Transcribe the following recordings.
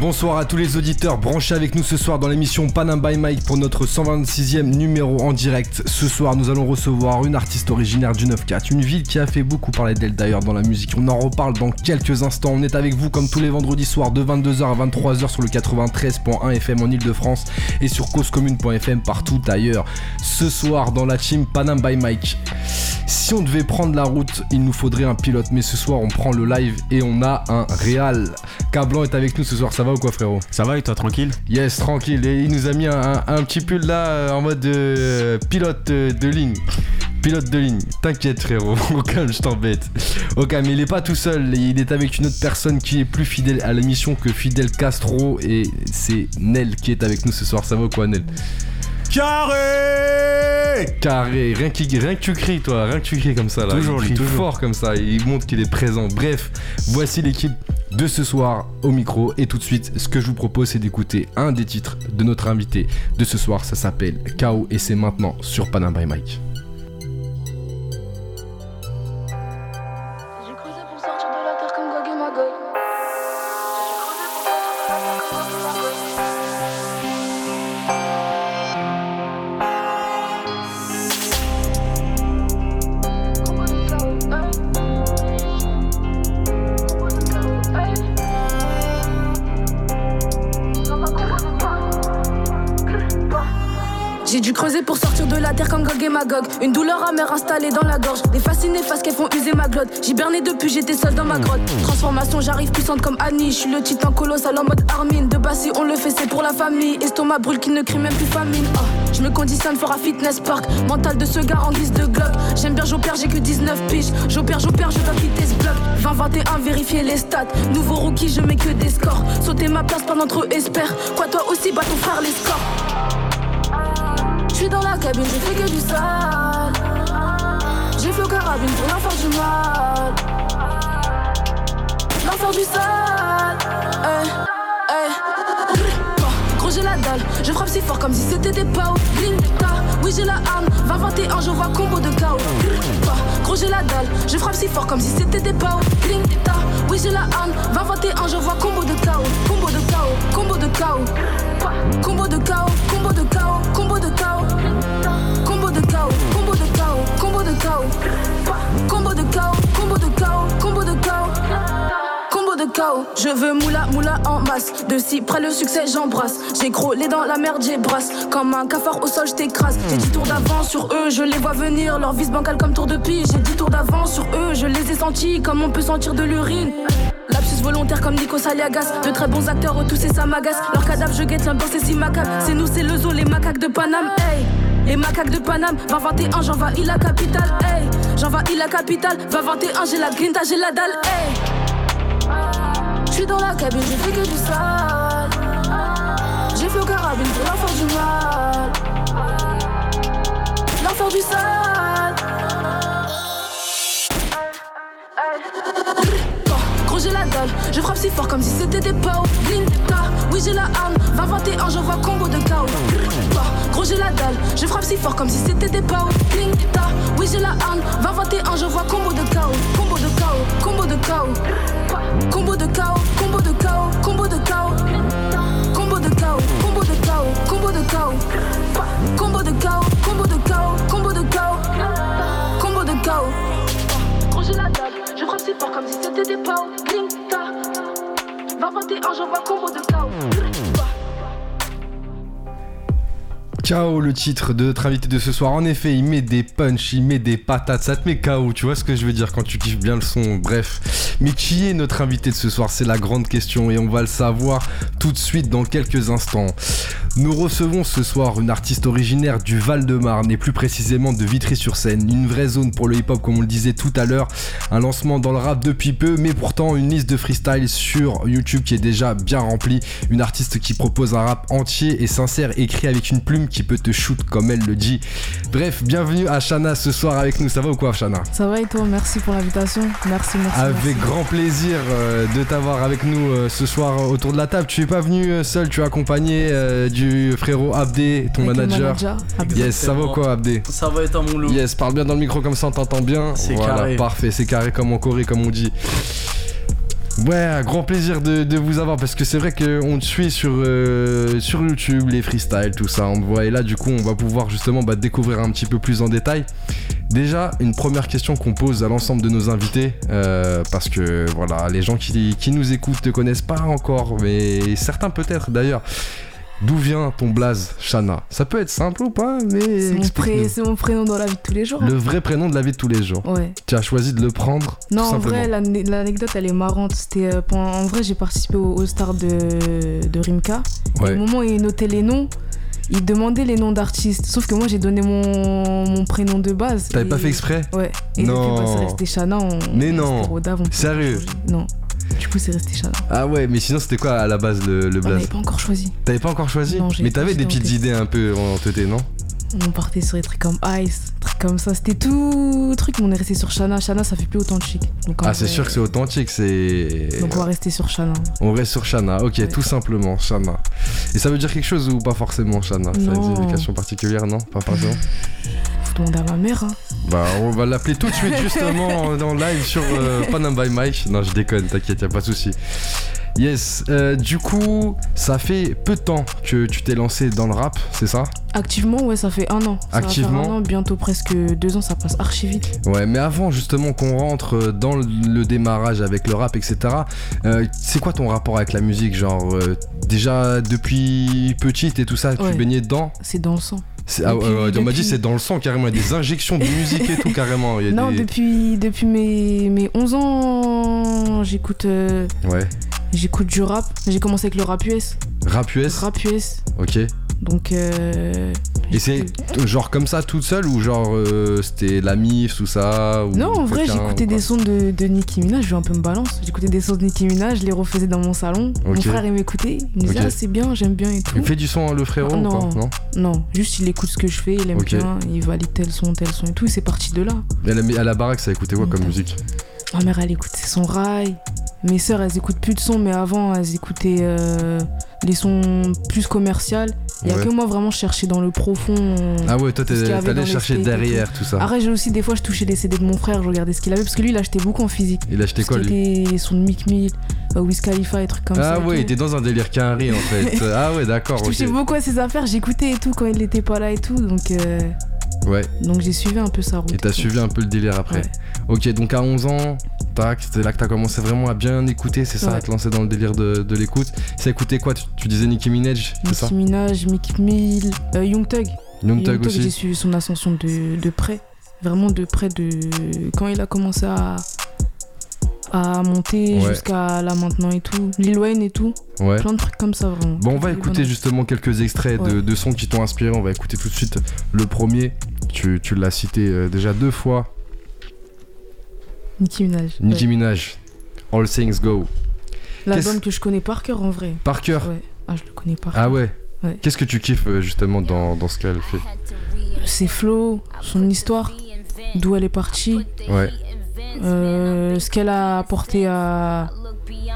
Bonsoir à tous les auditeurs branchés avec nous ce soir dans l'émission Panam by Mike pour notre 126e numéro en direct. Ce soir, nous allons recevoir une artiste originaire du 9-4, une ville qui a fait beaucoup parler d'elle d'ailleurs dans la musique. On en reparle dans quelques instants. On est avec vous comme tous les vendredis soirs de 22h à 23h sur le 93.1 FM en Ile-de-France et sur causecommune.fm partout ailleurs. Ce soir dans la team Panam by Mike. Si on devait prendre la route, il nous faudrait un pilote, mais ce soir on prend le live et on a un réal. Cablan est avec nous ce soir, ça va ou quoi frérot? Ça va et toi tranquille? Yes, tranquille. Et il nous a mis un, petit pull là euh, en mode euh, pilote euh, de ligne. Pilote de ligne, t'inquiète frérot, au calme, je t'embête. Ok, mais il est pas tout seul, il est avec une autre personne qui est plus fidèle à l'émission que Fidel Castro. Et c'est Nel qui est avec nous ce soir. Ça va ou quoi Nel? Carré Carré, rien, qui, rien que tu cries toi, rien que tu cries comme ça là. Toujours, il crie fort comme ça, il montre qu'il est présent. Bref, voici l'équipe de ce soir au micro et tout de suite ce que je vous propose c'est d'écouter un des titres de notre invité de ce soir, ça s'appelle KO et c'est maintenant sur Panam by Mike. Une douleur amère installée dans la gorge. Des fascinés face qu'elles font user ma glotte. J'ai berné depuis, j'étais seule dans ma grotte. Transformation, j'arrive puissante comme Annie. Je suis le titan colossal en mode Armin. De bas, si on le fait, c'est pour la famille. Estomac brûle qui ne crie même plus famine. Ah, je me conditionne for un fitness park. Mental de ce gars en guise de glock. J'aime bien, j'opère, j'ai que 19 piges. J'opère, j'opère, je dois quitter ce bloc. 20-21, vérifier les stats. Nouveau rookie, je mets que des scores. Sauter ma place pendant trop espère. Quoi, toi aussi, bat ton frère les scores. J'suis dans la cabine, je fais que du sale. J'ai fait au carabine pour l'enfer du mal. L'enfer du sale. Hey, hey. Gros, j'ai la dalle. Je frappe si fort comme si c'était des pao. Glinta, oui, j'ai la arme. 20-21, je vois combo de chaos. Gros, j'ai la dalle. Je frappe si fort comme si c'était des pao. Glinta, oui, j'ai la arme. 20-21, je vois combo de chaos. Combo de chaos, combo de chaos. Combo de chaos, combo de chaos. Combo de chaos, combo de chaos, combo de chaos, je veux moula moula en masse. De si près le succès, j'embrasse. J'ai grôlé dans la merde, j'ai brasse. Comme un cafard au sol, je t'écrase. J'ai 10 tours d'avance sur eux, je les vois venir. Leur vis bancale comme tour de pige. J'ai 10 tours d'avance sur eux, je les ai sentis comme on peut sentir de l'urine. Lapsus volontaire comme Nico Saliagas. De très bons acteurs, eux, tous et ça m'agace. Leur cadavre, je guette l'ambiance, c'est si macabre. C'est nous, c'est le zoo, les macaques de Paname. Hey, les macaques de Paname. 2021, j'envahis la capitale. Hey, j'envahis la capitale. 2021, j'ai la grinta, j'ai la dalle. Hey, j'suis dans la cabine, je fais que du sale. J'ai fait au carabine pour l'enfer du mal. L'enfer du sale. Je frappe si fort comme si c'était des pao oui j'ai la arme 20-21 je vois combo de chaos. Gros j'ai la dalle, je frappe si fort comme si c'était des pao oui j'ai la arme 20-21 je vois combo de chaos. Combo de chaos, combo de chaos. Combo de chaos, combo de chaos, combo de chaos. Combo de chaos, combo de chaos, combo de chaos. Combo de chaos, combo de chaos, combo de chaos. Combo de chaos. Gros j'ai la dalle, je frappe si fort comme si c'était des pao Glinta 20-21 je vois combo de chaos KO le titre de notre invité de ce soir. En effet, il met des punchs, il met des patates, ça te met KO, tu vois ce que je veux dire quand tu kiffes bien le son, bref. Mais qui est notre invité de ce soir? C'est la grande question et on va le savoir tout de suite dans quelques instants. Nous recevons ce soir une artiste originaire du Val-de-Marne et plus précisément de Vitry-sur-Seine. Une vraie zone pour le hip-hop comme on le disait tout à l'heure. Un lancement dans le rap depuis peu mais pourtant une liste de freestyle sur YouTube qui est déjà bien remplie. Une artiste qui propose un rap entier et sincère écrit avec une plume qui peut te shoot comme elle le dit. Bref, bienvenue à Shana ce soir avec nous. Ça va ou quoi Shana? Ça va et toi? Merci pour l'invitation. Merci, merci. Avec merci. grand plaisir euh, de t'avoir avec nous euh, ce soir autour de la table. Tu es pas venu euh, seul, tu es accompagné d'une du frérot Abdé, ton Avec manager. Yes, ça va ou quoi Abdé Ça va être un mon loup. Yes, parle bien dans le micro comme ça on t'entend bien. C'est voilà, carré. parfait, c'est carré comme en Corée, comme on dit. Ouais, un grand plaisir de, de vous avoir parce que c'est vrai qu'on te suit sur, euh, sur YouTube, les freestyles, tout ça, on te voit. Et là, du coup, on va pouvoir justement bah, découvrir un petit peu plus en détail. Déjà, une première question qu'on pose à l'ensemble de nos invités, euh, parce que voilà, les gens qui, qui nous écoutent ne connaissent pas encore, mais certains peut-être d'ailleurs. D'où vient ton blaze, Shana? Ça peut être simple ou pas, mais C'est mon, pré- prénom dans la vie de tous les jours. hein. le vrai prénom de la vie de tous les jours. Ouais. Tu as choisi de le prendre Non, en vrai, l'ane- l'anecdote, elle est marrante. C'était euh, En vrai, j'ai participé au All-Star de, de Rimka. Et Ouais. au moment où il notait les noms, il demandait les noms d'artistes. Sauf que moi, j'ai donné mon, mon prénom de base. T'avais Et- pas fait exprès? Ouais. Et Non. depuis, bah, resté Shana. On... Mais on- non. Rodave, Sérieux? Non. Du coup, c'est resté Shana. Ah ouais, mais sinon c'était quoi à la base le, le blaze pas encore choisi. T'avais pas encore choisi Non, Mais t'avais des petites idées un peu en teuté, non On partait sur des trucs comme Ice, trucs comme ça. C'était tout truc, mais on est resté sur Shana. Shana, ça fait plus authentique. Donc, Ah c'est sûr que c'est authentique, c'est... Donc on va rester sur Shana. On reste sur Shana, ok, Ouais. tout simplement, Shana. Et ça veut dire quelque chose ou pas forcément, Shana? Ça a une signification particulière, non? Pas forcément? Faut demander à ma mère. Hein. Bah, on va l'appeler tout de suite, justement, en, live sur euh, Panam by Mike. Non, je déconne, t'inquiète, y a pas de souci. Yes, euh, du coup, ça fait peu de temps que tu t'es lancé dans le rap, c'est ça? Activement, ouais, ça fait un an. Ça Activement va faire un an, bientôt presque deux ans, ça passe archi vite. Ouais, mais avant justement qu'on rentre dans le- démarrage avec le rap, etc., euh, c'est quoi ton rapport avec la musique? Genre, euh, déjà depuis petite et tout ça, tu baignais dedans? C'est dans le sang. Ah, Depuis- ouais, On m'a dit c'est dans le sang carrément, il y a des injections de musique et tout carrément. il y a Non, des- depuis, depuis mes, mes 11 ans, j'écoute euh, Ouais. J'écoute du rap. J'ai commencé avec le rap US. Rap US Rap US. Ok. Donc. euh, Et c'est genre comme ça toute seule ou genre euh, c'était la MIF, tout ça ou Non, en vrai, j'écoutais des sons de, de Nicki Minaj, je vais un peu me balance. J'écoutais des sons de Nicki Minaj, je les refaisais dans mon salon. Mon frère, il m'écoutait. Il me disait, ah, c'est bien, j'aime bien et tout. Il fait du son le frérot Ah, ou non. pas? Non Non, juste il écoute ce que je fais, il aime bien, il valide tel son, tel son et tout, et c'est parti de là. Mais à la, à la baraque ça écoutait quoi comme musique? Ma mère, elle écoutait son rail. Mes sœurs, elles écoutent plus de son, mais avant, elles écoutaient euh, les sons plus commerciaux. Il y a Ouais. que moi, vraiment, je cherchais dans le profond. euh, Ah ouais, toi t'allais chercher derrière tout ça. Après, j'ai aussi, des fois, je touchais les CD de mon frère, je regardais ce qu'il avait, parce que lui, il achetait beaucoup en physique. Il a acheté quoi lui était de Mick Mill, euh, Wiz Khalifa et trucs comme ça. Ah ouais, il était dans un délire carré en fait. ah ouais, d'accord, Je touchais beaucoup à ses affaires, j'écoutais et tout quand il était pas là et tout, donc, euh, Ouais, donc j'ai suivi un peu sa route. et t'as suivi un peu le délire après. Ouais. Ok, donc à 11 ans, tac, c'était là que t'as commencé vraiment à bien écouter, c'est ça, Ouais. à te lancer dans le délire de, de l'écoute. Ça écoutait quoi tu, tu disais Nicki Minaj, c'est ça Nicki Minaj, Mick Mill, euh, Young Thug. Young Young Thug Thug, j'ai aussi suivi son ascension de, de près. Vraiment de près de. Quand il a commencé à, à monter Ouais. jusqu'à là maintenant et tout. Lil Wayne et tout. Ouais. Plein de trucs comme ça, vraiment. Bon, on va écouter justement quelques extraits de, Ouais. de sons qui t'ont inspiré. On va écouter tout de suite le premier. Tu, tu l'as cité euh, déjà deux fois. Nicki Minaj. Nicki ouais. Minaj. All Things Go. L'album que je connais par cœur en vrai. Par cœur. Ouais. Ah, je le connais par Ah cœur. ouais. Ouais. Qu'est-ce que tu kiffes euh, justement dans, dans ce qu'elle fait Ses flows, son histoire, d'où elle est partie, Ouais. euh, ce qu'elle a apporté à,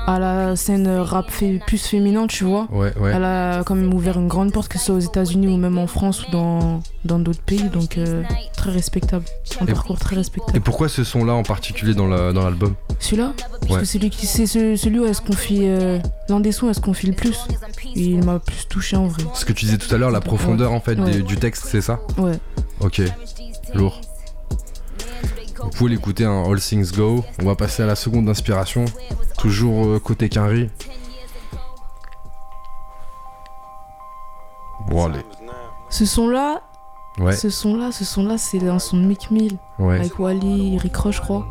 à la scène rap plus féminin, tu vois. Ouais, ouais. Elle a quand même ouvert une grande porte, que ce soit aux États-Unis ou même en France ou dans dans d'autres pays, donc euh, très respectable. Un Et- parcours très Et respectable. pourquoi ce son-là en particulier dans la- dans l'album? Celui-là, parce Ouais. que c'est lui qui c'est ce- celui où elle se confie, euh, l'un des sons, elle se confie le plus. Et il m'a plus touché en vrai. Ce que tu disais tout à l'heure, la profondeur en fait des- du texte, c'est ça? Ouais. Ok. Lourd. Vous pouvez l'écouter, hein, All Things Go. On va passer à la seconde inspiration. Toujours euh, côté Quinry. Bon, allez. Ce son-là, Ouais, ce son-là, ce son-là, c'est un son de Mick Mill ouais, avec Wally, Rick Ross, je crois.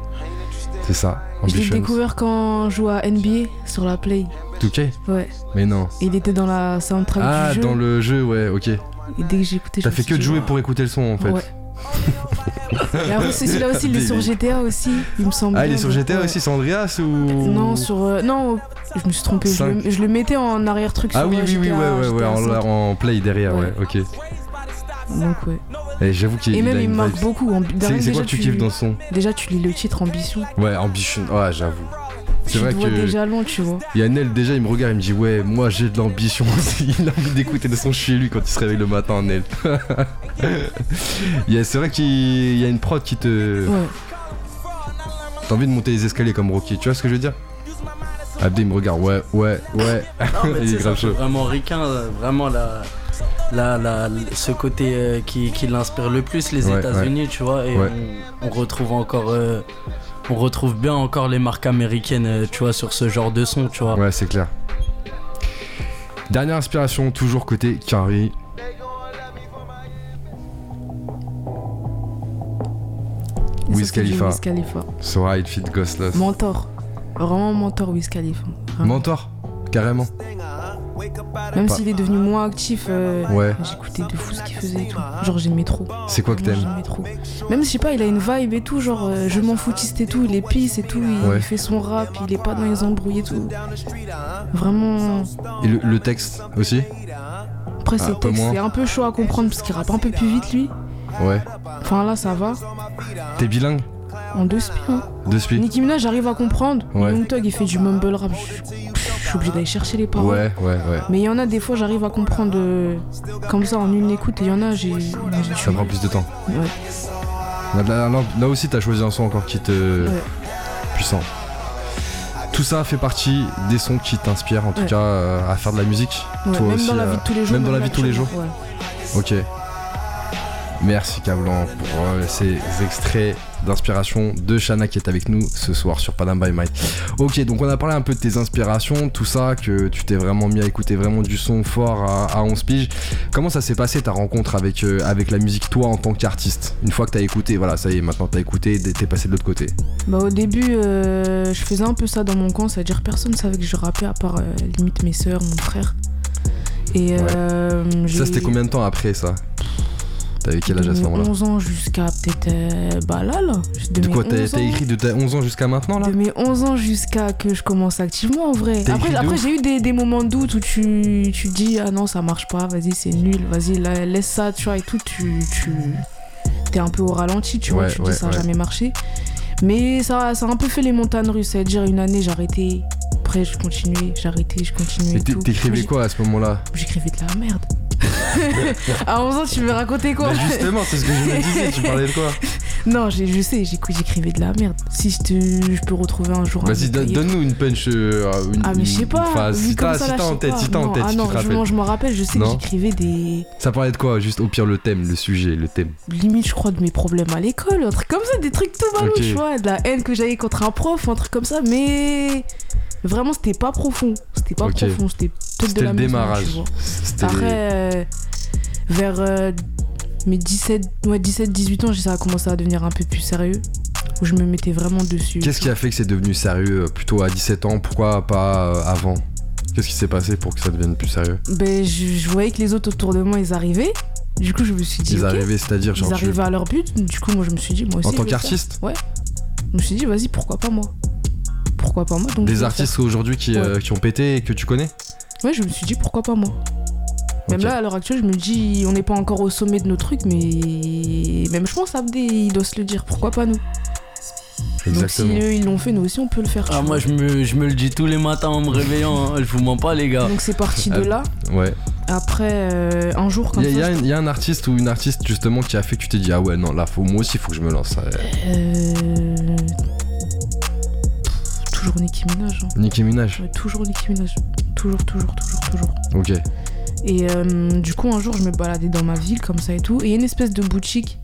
c'est ça. Je l'ai Ambitions. découvert quand je jouais à NBA sur la Play. 2K Ouais. Mais non. Il était dans la soundtrack Ah, du jeu. dans le jeu, ouais, ok. Et dès que j'ai écouté, T'as fait que de jouer pour écouter le son en fait. Ouais. C'est celui-là aussi, il est sur GTA aussi, il me semble. Ah, il est sur GTA ouais. aussi, c'est Andreas ou. Non, sur. euh, non, je me suis trompé. Je Cinq. le, je le mettais en arrière-truc Ah sur oui, euh, oui, oui, GTA, ouais, ouais, ouais, GTA en, 5. en play derrière, ouais, Ouais. ok. Donc, ouais. Et j'avoue qu'il Et il même, a il une me marque vibe. beaucoup. C'est quoi que tu tu- kiffes dans ce son? Déjà, tu lis le titre Ambition. Ouais, Ambition, ouais, j'avoue. C'est tu vrai que- déjà loin, tu vois. Il y a Nel, déjà, il me regarde, il me dit Ouais, moi j'ai de l'ambition aussi. Il a envie d'écouter des sons chez lui quand il se réveille le matin, Nel. Il y a- C'est vrai qu'il y a une prod qui te. Ouais. T'as envie de monter les escaliers comme Rocky, tu vois ce que je veux dire? Abdé, il me regarde Ouais, ouais, ouais. Non, mais Il tu est sais, grave ça fait chaud. vraiment ricain, euh, vraiment la, la, la- ce côté euh, qui, qui l'inspire le plus, les Ouais, États-Unis, tu vois, et Ouais. on, on retrouve encore. euh, on retrouve bien encore les marques américaines, euh, tu vois, sur ce genre de son, tu vois. Ouais, c'est clair. Dernière inspiration, toujours côté Carrie. Wiz Khalifa. Wiz Khalifa. So High Fit Ghostless. Mentor. Vraiment mentor Wiz Khalifa. Vraiment. Mentor Carrément. Même s'il est devenu moins actif, euh, Ouais. j'écoutais de fou ce qu'il faisait et tout. Genre j'aimais trop. C'est quoi que t'aimes j'aimais trop. Même je sais pas, il a une vibe et tout, genre euh, je m'en foutiste et tout, il est pisse et tout, il Ouais. fait son rap, il est pas dans les embrouilles et tout. Vraiment. Et le, le texte aussi Après Ah, c'est un peu chaud à comprendre parce qu'il rappe un peu plus vite lui. Ouais. Enfin là ça va. T'es bilingue En deux spies. Hein. De speed Nicki Minaj j'arrive à comprendre. Ouais. Young Thug il fait du mumble rap. Je suis obligée d'aller chercher les paroles. Ouais, ouais, ouais. Mais il y en a des fois j'arrive à comprendre euh, comme ça en une écoute et il y en a j'ai. Ça prend plus de temps. Ouais. Là, là- là aussi, t'as choisi un son encore qui te. Ouais. puissant. Tout ça fait partie des sons qui t'inspirent, en tout Ouais. cas, euh, à faire de la musique. Toi même aussi, dans la euh, vie de tous les jours. même dans la vie de tous les jours. Ok. Merci Cablan pour euh, ces extraits d'inspiration de Shana qui est avec nous ce soir sur Panam by Mike. Ok, donc on a parlé un peu de tes inspirations, tout ça, que tu t'es vraiment mis à écouter vraiment du son fort à, à 11 piges. Comment ça s'est passé ta rencontre avec, euh, avec la musique, toi en tant qu'artiste? Une fois que t'as écouté, voilà, ça y est, maintenant t'as écouté, t'es passé de l'autre côté. Bah au début, euh, je faisais un peu ça dans mon coin, c'est-à-dire personne savait que je rappais à part limite mes sœurs, mon frère. Et Ça c'était combien de temps après ça? T'avais quel âge à ce de moment-là 11 ans jusqu'à peut-être euh, bah là là. De mes quoi T'as 11 t'as ans- écrit de tes 11 ans jusqu'à maintenant là De mes 11 ans jusqu'à que je commence activement en vrai. Après, de après j'ai eu des, des moments de doute où tu, tu dis ah non ça marche pas, vas-y c'est nul, vas-y la- laisse ça tu vois et tout, tu, tu t'es un peu au ralenti, tu vois, tu ouais, dis ça a ouais. jamais marché. Mais ça, ça a un peu fait les montagnes russes, c'est-à-dire une année j'ai arrêté, après je continuais, j'ai arrêté, je continuais. Et t'écrivais quoi à ce moment-là? J'écrivais de la merde. à 11 ans tu me racontais quoi Bah justement, c'est ce que je me disais, tu parlais de quoi Non, j'ai- je sais, j'ai- j'écrivais de la merde. Si je, te, je peux retrouver un jour un Vas-y, donne-nous une punch, euh, une, Ah mais je sais pas, Si t'as si en tête, si t'as en Non, tête, ah si non, tu te je, rappelles. m'en- je rappelle, je sais Non que j'écrivais des Ça parlait de quoi Juste au pire le thème, le sujet, le thème? limite je crois de mes problèmes à l'école, un truc comme ça, des trucs tout Ok. tu vois, de la haine que j'avais contre un prof, un truc comme ça, mais vraiment c'était pas profond, c'était pas Ok. profond, c'était peut-être de la le démarrage. Après euh, vers euh, mes 17 ouais 17 18 ans, ça a commencé à devenir un peu plus sérieux. Où je me mettais vraiment dessus. Qu'est-ce qui a fait que c'est devenu sérieux euh, plutôt à 17 ans? Pourquoi pas euh, avant? Qu'est-ce qui s'est passé pour que ça devienne plus sérieux? Ben je, je voyais que les autres autour de moi ils arrivaient. Du coup, je me suis dit Ils arrivaient, c'est-à-dire ils genre tu- arrivaient à leur but. Du coup, moi je me suis dit moi aussi en tant qu'artiste? Je me suis dit, vas-y, pourquoi pas moi? Pourquoi pas moi Donc, Des artistes aujourd'hui qui, Ouais. euh, qui ont pété et que tu connais. Ouais, je me suis dit, pourquoi pas moi Même là, à l'heure actuelle, je me dis, on n'est pas encore au sommet de nos trucs, mais même je pense, Abdé, il doit se le dire, pourquoi pas nous? Donc, si Exactement. eux, ils l'ont fait, nous aussi, on peut le faire. Ah, moi, je me, je me le dis tous les matins en me réveillant, hein. je vous mens pas, les gars. Donc, c'est parti de Ah. là. Ouais. Après, euh, un jour, comme Il y, a- ça. y a un- y a un artiste ou une artiste justement qui a fait que tu t'es dit ah ouais non là faut moi aussi faut que je me lance. Euh, euh, Toujours Nicki Minaj. hein. Nicki Minaj. Ouais, toujours Nicki Minaj. Toujours, toujours, toujours, toujours. Ok. Et euh, du coup, un jour, je me baladais dans ma ville comme ça et tout. Et il y a une espèce de boutique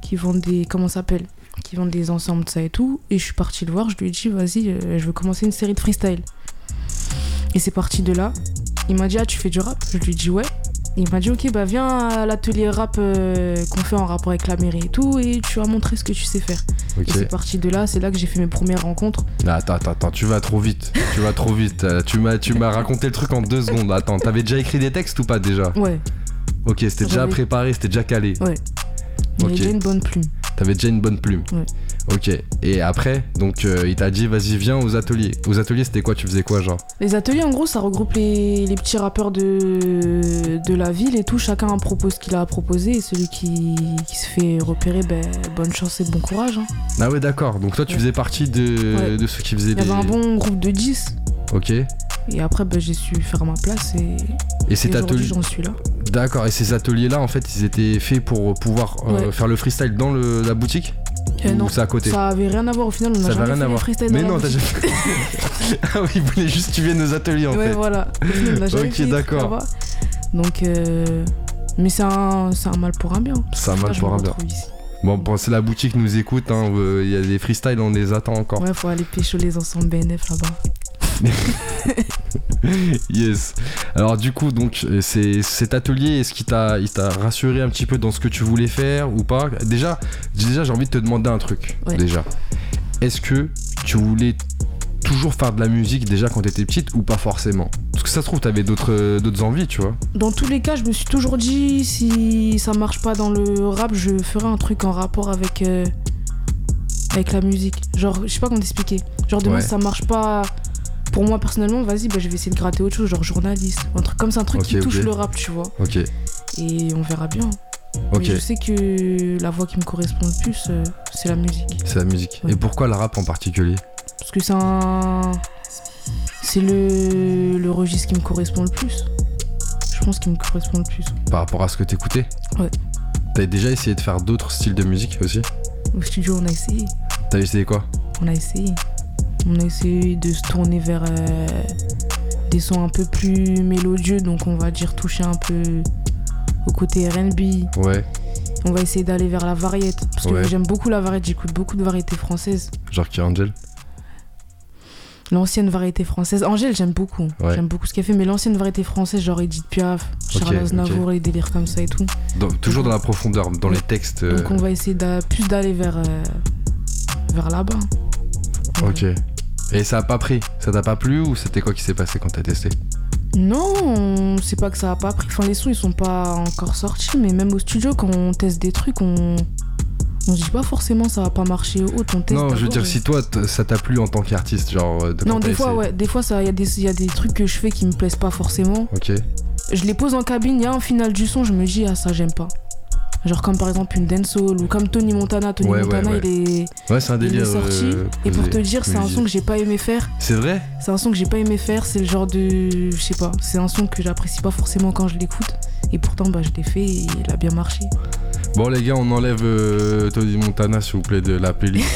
qui vend des. Comment ça s'appelle? Qui vend des ensembles, ça et tout. Et je suis partie le voir. Je lui ai dit, vas-y, euh, je veux commencer une série de freestyle. Et c'est parti de là. Il m'a dit, ah, tu fais du rap? Je lui ai dit, ouais. Il m'a dit, ok, bah viens à l'atelier rap euh, qu'on fait en rapport avec la mairie et tout. Et tu vas montrer ce que tu sais faire. Et c'est parti de là. C'est là que j'ai fait mes premières rencontres. Attends, attends, attends, tu vas trop vite. tu vas trop vite. Euh, tu m'as, tu m'as raconté le truc en deux secondes. Attends, t'avais déjà écrit des textes ou pas déjà? Ouais, Ok, c'était déjà J'avais- préparé, c'était déjà calé. ouais. Il Ok. avait déjà une bonne plume. T'avais déjà une bonne plume. Ouais. Ok. Et après, donc euh, il t'a dit vas-y viens aux ateliers. Aux ateliers c'était quoi? Tu faisais quoi genre? Les ateliers, en gros, ça regroupe les, les petits rappeurs de, de la ville et tout. Chacun propose ce qu'il a à proposer. Et celui qui, qui se fait repérer, ben, bonne chance et bon courage. hein. Ah ouais d'accord. Donc toi tu Ouais. faisais partie de, Ouais. de ceux qui faisaient Il y avait un bon groupe de 10. Ok. Et après, ben, j'ai su faire ma place. Et, cet et aujourd'hui, atelier. j'en suis là. D'accord. Et ces ateliers là en fait ils étaient faits pour pouvoir euh, Ouais. faire le freestyle dans le- la boutique? Euh, non, c'est à côté ça avait rien à voir au final. On Ça a jamais rien fait à voir. freestyle Mais non, t'as jamais. ah oui, il voulait juste tuer nos ateliers en Ouais, fait. voilà. Au final, on a jamais Ok, d'accord. Donc, euh, mais c'est un, mal pour un bien. C'est un mal pour un bien. ici. Bon, bon c'est la boutique nous écoute, hein, euh, il y a des freestyles, on les attend encore. Ouais, faut aller pécho les ensembles BNF là-bas. yes. Alors du coup, donc euh, c'est cet atelier, est-ce qu'il t'a, il t'a rassuré un petit peu dans ce que tu voulais faire ou pas? Déjà, déjà j'ai envie de te demander un truc. Ouais. Déjà, est-ce que tu voulais toujours faire de la musique déjà quand t'étais petite ou pas forcément? Parce que ça se trouve, t'avais d'autres, d'autres envies, tu vois. Dans tous les cas, je me suis toujours dit, si ça marche pas dans le rap, je ferai un truc en rapport avec, euh, avec la musique. Genre, je sais pas comment t'expliquer. Genre, demain, Ouais. si ça marche pas pour moi personnellement, vas-y, bah, je vais essayer de gratter autre chose, genre journaliste. ou Un truc comme ça, un truc qui touche le rap, tu vois. Ok, Et on verra bien. ok. Mais je sais que la voix qui me correspond le plus, euh, c'est la musique. C'est la musique. Ouais. Et pourquoi le rap en particulier? Parce que c'est un. C'est le... le registre qui me correspond le plus. Je pense qu'il me correspond le plus. Par rapport à ce que t'écoutais? Ouais. T'as déjà essayé de faire d'autres styles de musique aussi? Au studio, on a essayé. T'as essayé quoi? On a essayé. On a essayé de se tourner vers euh, des sons un peu plus mélodieux, donc on va dire toucher un peu au côté RB. Ouais, On va essayer d'aller vers la variette. Parce que Ouais. j'aime beaucoup la variette, j'écoute beaucoup de variétés françaises. genre Angel? L'ancienne variété française. Angèle, j'aime beaucoup. Ouais. J'aime beaucoup ce qu'elle fait, mais l'ancienne variété française, genre Edith Piaf, Charles. Aznavour, les délires comme ça et tout. Dans- Toujours dans la profondeur, dans les textes. euh, Donc on va essayer plus d'aller vers, euh, vers là-bas. Ok. Et ça a pas pris Ça t'a pas plu ou c'était quoi qui s'est passé quand t'as testé Non, c'est pas que ça a pas pris. Enfin, les sons ils sont pas encore sortis, mais même au studio, quand on teste des trucs, on. On se dit pas forcément ça va pas marcher ou autre, on teste. Non, je veux dire, et- si toi ça t'a plu en tant qu'artiste, genre euh, de Non, des fois, ouais, des fois, il y, a des- y a des trucs que je fais qui me plaisent pas forcément. Ok. Je les pose en cabine, il y a un final du son, je me dis, ah, ça, j'aime pas. Genre, comme par exemple une dancehall ou comme Tony Montana. Tony Ouais, Montana, ouais. il est, Ouais, c'est un il délire. est sorti. euh, et pour te dire, c'est un son que j'ai pas aimé faire. C'est vrai C'est un son que j'ai pas aimé faire, c'est le genre de. Je sais pas, c'est un son que j'apprécie pas forcément quand je l'écoute. Et pourtant, bah, je l'ai fait et il a bien marché. Bon, les gars, on enlève euh, Tony Montana, s'il vous plaît, de la playlist.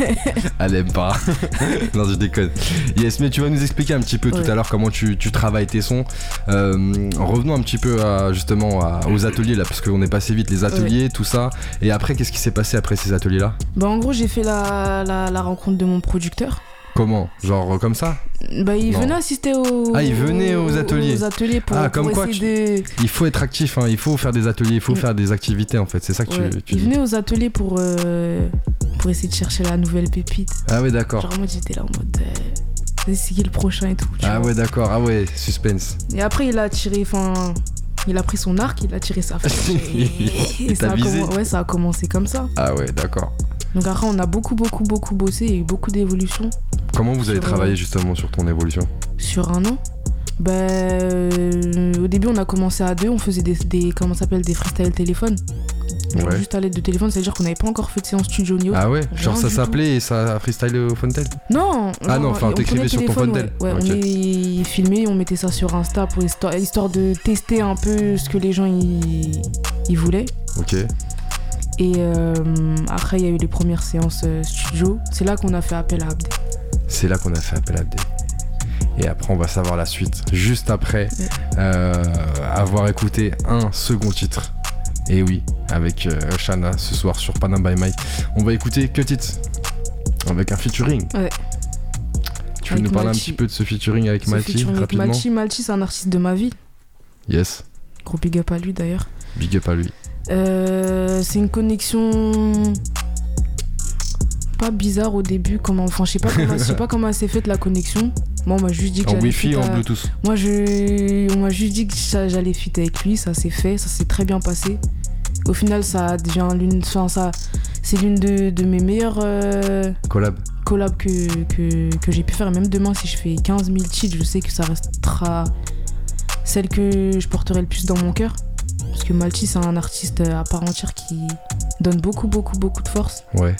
Elle aime pas. non, je déconne. Yes, mais tu vas nous expliquer un petit peu tout à l'heure comment tu, tu travailles tes sons. Euh, revenons un petit peu à, justement à- aux ateliers là, parce qu'on est passé vite, les ateliers, tout ça. Et après, qu'est-ce qui s'est passé après ces ateliers là Bah, en gros, j'ai fait la, la, la rencontre de mon producteur. Comment Genre euh, comme ça Bah, il Non. venait assister aux. Ah, il venait aux ateliers. Aux ateliers pour, Ah, pour comme quoi de. Il faut être actif, hein, il faut faire des ateliers, il faut faire des activités en fait, c'est ça que Ouais, tu, tu il dis. venait aux ateliers pour, euh, pour essayer de chercher la nouvelle pépite. Ah ouais, d'accord. Genre, moi, j'étais là en mode. Euh, vas-y, c'est qui le prochain et tout. tu Ah vois. ouais, d'accord, ah ouais, suspense. Et après, il a tiré. Enfin. Il a pris son arc, il a tiré sa flèche. et ça a visé. Ouais, ça a commencé comme ça. Ah ouais, d'accord. Donc après, on a beaucoup, beaucoup, beaucoup bossé. A eu beaucoup d'évolutions Comment vous avez Sur, travaillé euh, justement sur ton évolution? sur un an. Euh, au début, on a commencé à deux. On faisait des, des comment s'appelle, des freestyle téléphone. Ouais. Juste à l'aide de téléphone, c'est-à-dire qu'on n'avait pas encore fait de séance studio ni autre. Ah ouais? Genre ça s'appelait et ça freestyle au Fontaine? Non Ah non, enfin, on t'écrivais sur ton Fontaine. Ouais, Ouais, Ok. on est filmé, on mettait ça sur Insta pour histoire, histoire de tester un peu ce que les gens ils voulaient. Ok. Et euh, après, il y a eu les premières séances euh, studio. C'est là qu'on a fait appel à Abdé. C'est là qu'on a fait appel à Abdé. Et après, on va savoir la suite. Juste après Ouais. euh, avoir écouté un second titre. Et oui, avec euh, Shana ce soir sur Panam by Mike. On va écouter Cut It avec un featuring. Ouais. Tu veux Avec nous parler un petit peu de ce featuring avec Ce Malchi featuring avec rapidement Malchi, Malchi, c'est un artiste de ma ville. Yes, Gros big up à lui d'ailleurs. big up à lui. Euh, c'est une connexion pas bizarre au début. Comment, enfin, je sais pas comment, je sais pas comment s'est faite la connexion. Moi, on m'a juste dit que En Wi-Fi, en à- Bluetooth. Moi, je, on m'a juste dit que j'allais fit avec lui. Ça s'est fait, ça s'est très bien passé. Au final, ça devient l'une, enfin, ça, C'est l'une de, de mes meilleures euh, Collab. collabs que, que, que j'ai pu faire. Et même demain, si je fais 15 000 cheats, je sais que ça restera celle que je porterai le plus dans mon cœur. Parce que Malchi, c'est un artiste à part entière qui donne beaucoup, beaucoup, beaucoup de force. Ouais.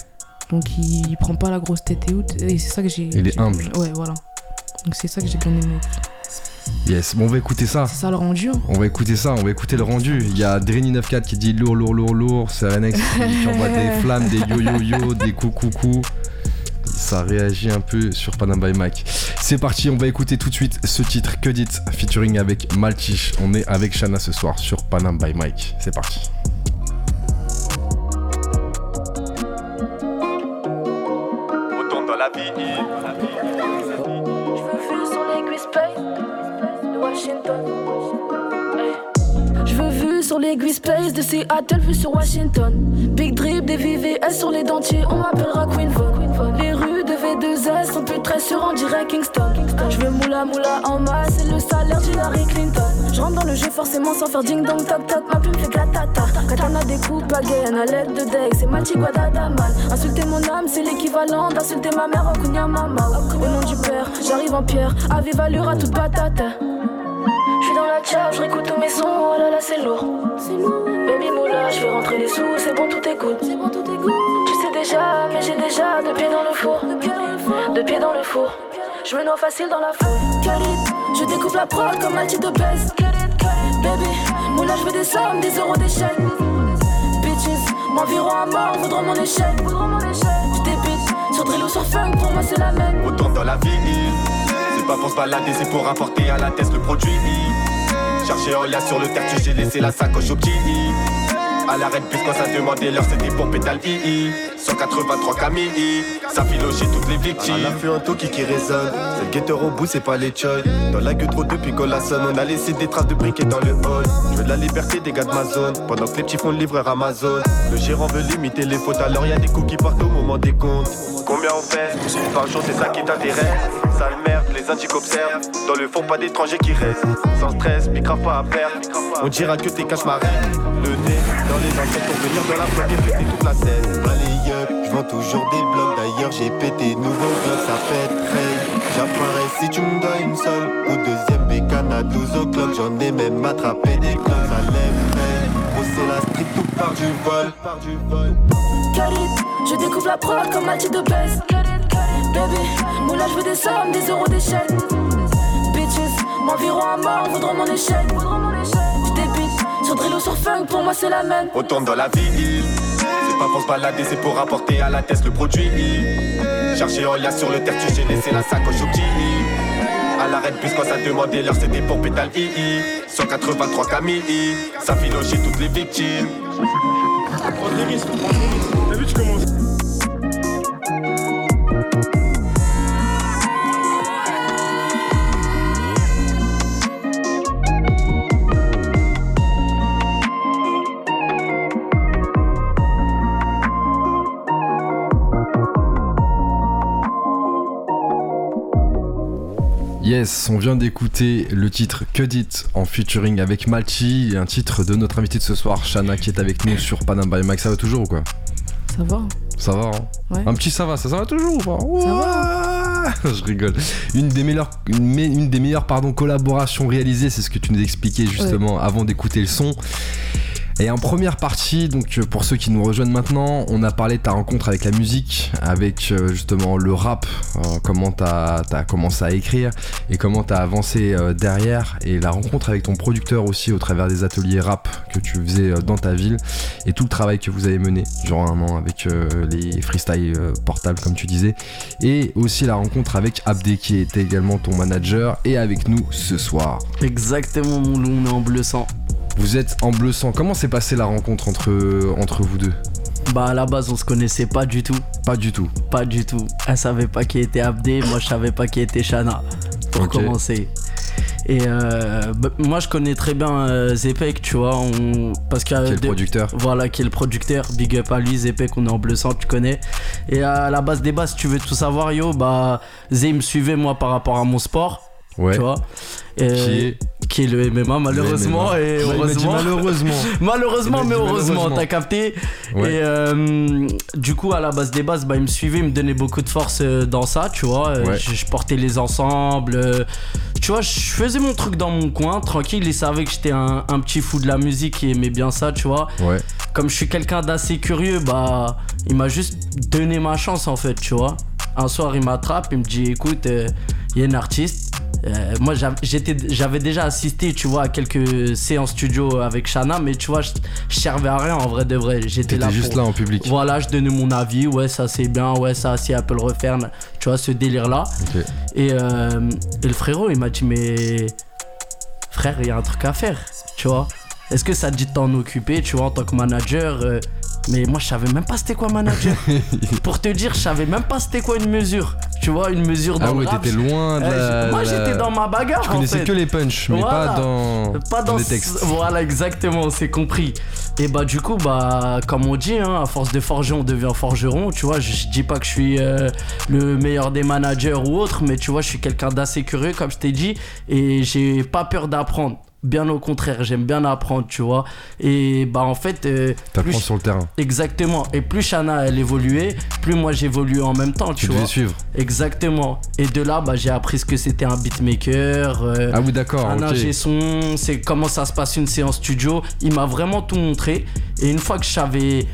Donc il, il prend pas la grosse tête et out. Et c'est ça que j'ai. Il est humble. Ouais, voilà. Donc c'est ça que j'ai bien aimé. Yes. Bon, on va écouter ça. C'est ça le rendu. hein. On va écouter ça, on va écouter le rendu. Il y a Dreni94 qui dit lourd, lourd, lourd, lourd. C'est Renex qui, qui envoie des flammes, des yo-yo-yo, des coucou-coucou. Ça réagit un peu sur Panam by Mike. C'est parti, on va écouter tout de suite ce titre Que dit featuring avec Maltiche. On est avec Shana ce soir sur Panam by Mike. C'est parti. Retourne dans la vie. Je veux vue sur l'aiguille space de Washington. Je veux vue sur l'aiguille space de Seattle, vue sur Washington. Big drip, des VVS sur les dentiers, on m'appellera Queen Von. V2S sont plus très sûres, on dirait Kingston. Je veux moula moula en masse, c'est le salaire d'Hillary Clinton. Je rentre dans le jeu forcément sans faire ding dong toc toc, ma plume fait glatata. Katana découpe à gain à l'aide de deck, c'est Machi Guadadaman. Insulter mon âme, c'est l'équivalent d'insulter ma mère au Kunya Mama. Au nom du père, j'arrive en pierre, à vive allure à toute patate. J'suis dans la charge, je tous mes sons, oh là là c'est lourd. C'est lourd. Baby moula, je vais rentrer les sous, c'est bon tout écoute. C'est bon tout écoute. Déjà, mais j'ai déjà deux pieds dans le four. Deux pieds dans le four. Je me noie facile dans la foule. Je découpe la prod comme un titre de baisse. Baby, moula, je veux des sommes, des euros d'échec. Bitches, m'environ à mort, voudront mon échec. Je débite sur drill sur funk, pour moi c'est la même. Retourne dans la vie. C'est pas pour se balader, c'est pour apporter à la tête le produit. Chercher en lien sur le terre, j'ai laissé la sacoche au petit. À l'arrêt plus quand ça demandait l'heure, c'était pour pétale II. 183 Camille, ça filochait toutes les victimes. On a fait un toki qui résonne. C'est le guetteur au bout, c'est pas les choy. Dans la gueule trop depuis qu'on la sonne, on a laissé des traces de briquet dans le hall. Je veux de la liberté des gars de ma zone. Pendant que les petits font le livreur Amazon. Le gérant veut limiter les fautes, alors y a des coups qui partent au moment des comptes. Combien on fait? Par jour, c'est ça qui t'intéresse. Sale merde, les indiques observent. Dans le fond, pas d'étrangers qui restent. Sans stress, grave pas à perdre. On dira que t'es cache marraine. Le nez les enquêtes pour venir dans la et péter toute la scène. Allez, up, je vends toujours des blocs. D'ailleurs, j'ai pété nouveau bloc, ça fait très. J'apparais si tu me dois une seule. Ou deuxième bécane à 12 o'clock. J'en ai même attrapé des clones, ça lève Oh, c'est la street, tout part du vol? Part du vol. Je découvre la prod comme un titre de baisse. Baby, moula, je veux des sommes, des euros d'échec. Bitches, m'environ à mort, voudront mon échec. Sur sur funk, pour moi c'est la même. Retourne dans la ville. C'est pas pour se balader, c'est pour apporter à la tête le produit. Chercher en lien sur le terre, j'ai laissé la sacoche au petit. À l'arrêt plus quand ça demandait l'heure, c'était pour pétale II. 183 Camille, ça filochait toutes les victimes. Yes, on vient d'écouter le titre Que dit en featuring avec Malchi, un titre de notre invité de ce soir, Shana, qui est avec nous sur Panam by Mike. Ça va toujours ou quoi? Ça va Ça va, hein? Ouais. Un petit ça va, ça, ça va toujours ou pas? Ça va Je rigole. Une des meilleures, une, me- une des meilleures pardon, collaborations réalisées, c'est ce que tu nous expliquais justement avant d'écouter le son. Et en première partie, donc euh, pour ceux qui nous rejoignent maintenant, on a parlé de ta rencontre avec la musique, avec euh, justement le rap, euh, comment t'as as commencé à écrire et comment t'as avancé derrière, et la rencontre avec ton producteur aussi au travers des ateliers rap que tu faisais dans ta ville, et tout le travail que vous avez mené durant un an avec les freestyle euh, portables comme tu disais, et aussi la rencontre avec Abdé qui était également ton manager et avec nous ce soir. Exactement, mon loup, on est en bleu sang. Vous êtes en bleu sang. Comment s'est passée la rencontre entre, entre vous deux? Bah, à la base, on se connaissait pas du tout. Pas du tout. Pas du tout. Elle savait pas qui était Abdé, moi je savais pas qui était Shana. Pour commencer. Et euh, bah, moi je connais très bien euh, Zepek, tu vois, on... parce est le producteur Voilà, qui est le producteur. Big up à lui, Zepek, on est en bleu sang, tu connais. Et à la base des bases, si tu veux tout savoir, yo, bah, Zé me suivait moi par rapport à mon sport, Ouais. tu vois. Euh, Qui est qui est le MMA malheureusement Le MMA. et heureusement malheureusement. mais heureusement t'as capté Ouais. et euh, du coup à la base des bases bah il me suivait il me donnait beaucoup de force euh, dans ça tu vois Euh, Ouais. je, je portais les ensembles tu vois je faisais mon truc dans mon coin tranquille il savait que j'étais un, un petit fou de la musique qui aimait bien ça tu vois Ouais. comme je suis quelqu'un d'assez curieux, bah, il m'a juste donné ma chance en fait, tu vois. Un soir, il m'attrape, il me dit écoute, il y a une artiste. Euh, moi, j'avais déjà assisté, tu vois, à quelques séances studio avec Shana, mais tu vois, je, je servais à rien en vrai de vrai. J'étais là juste pour- là en public. Voilà, je donnais mon avis, ouais, ça c'est bien, ouais, ça, si elle peut le refaire, tu vois, ce délire-là. Et, euh, et le frérot, il m'a dit, mais frère, il y a un truc à faire, tu vois. Est-ce que ça te dit de t'en occuper, tu vois, en tant que manager euh, Mais moi, je savais même pas c'était quoi manager. Pour te dire, je savais même pas c'était quoi une mesure. Tu vois, une mesure dans Ah le ouais, rap, t'étais loin de la. moi, la- j'étais dans ma bagarre. En connaissais fait. que les punchs, mais Voilà. pas dans, Pas dans les textes. Voilà, exactement, c'est compris. Et bah, du coup, bah, comme on dit, hein, à force de forger, on devient forgeron. Tu vois, je, je dis pas que je suis euh, le meilleur des managers ou autre, mais tu vois, je suis quelqu'un d'assez curieux, comme je t'ai dit, et j'ai pas peur d'apprendre. Bien au contraire, j'aime bien apprendre, tu vois. Et bah, en fait, euh, T'apprends plus- sur le terrain. exactement. Et plus Shana, elle évoluait, plus moi j'évoluais en même temps, Tu tu devais vois. suivre. Exactement. Et de là, bah, j'ai appris ce que c'était un beatmaker. euh, Ah oui, d'accord. un ok. ingé son, c'est comment ça se passe une séance studio. Il m'a vraiment tout montré. Et une fois que j'avais,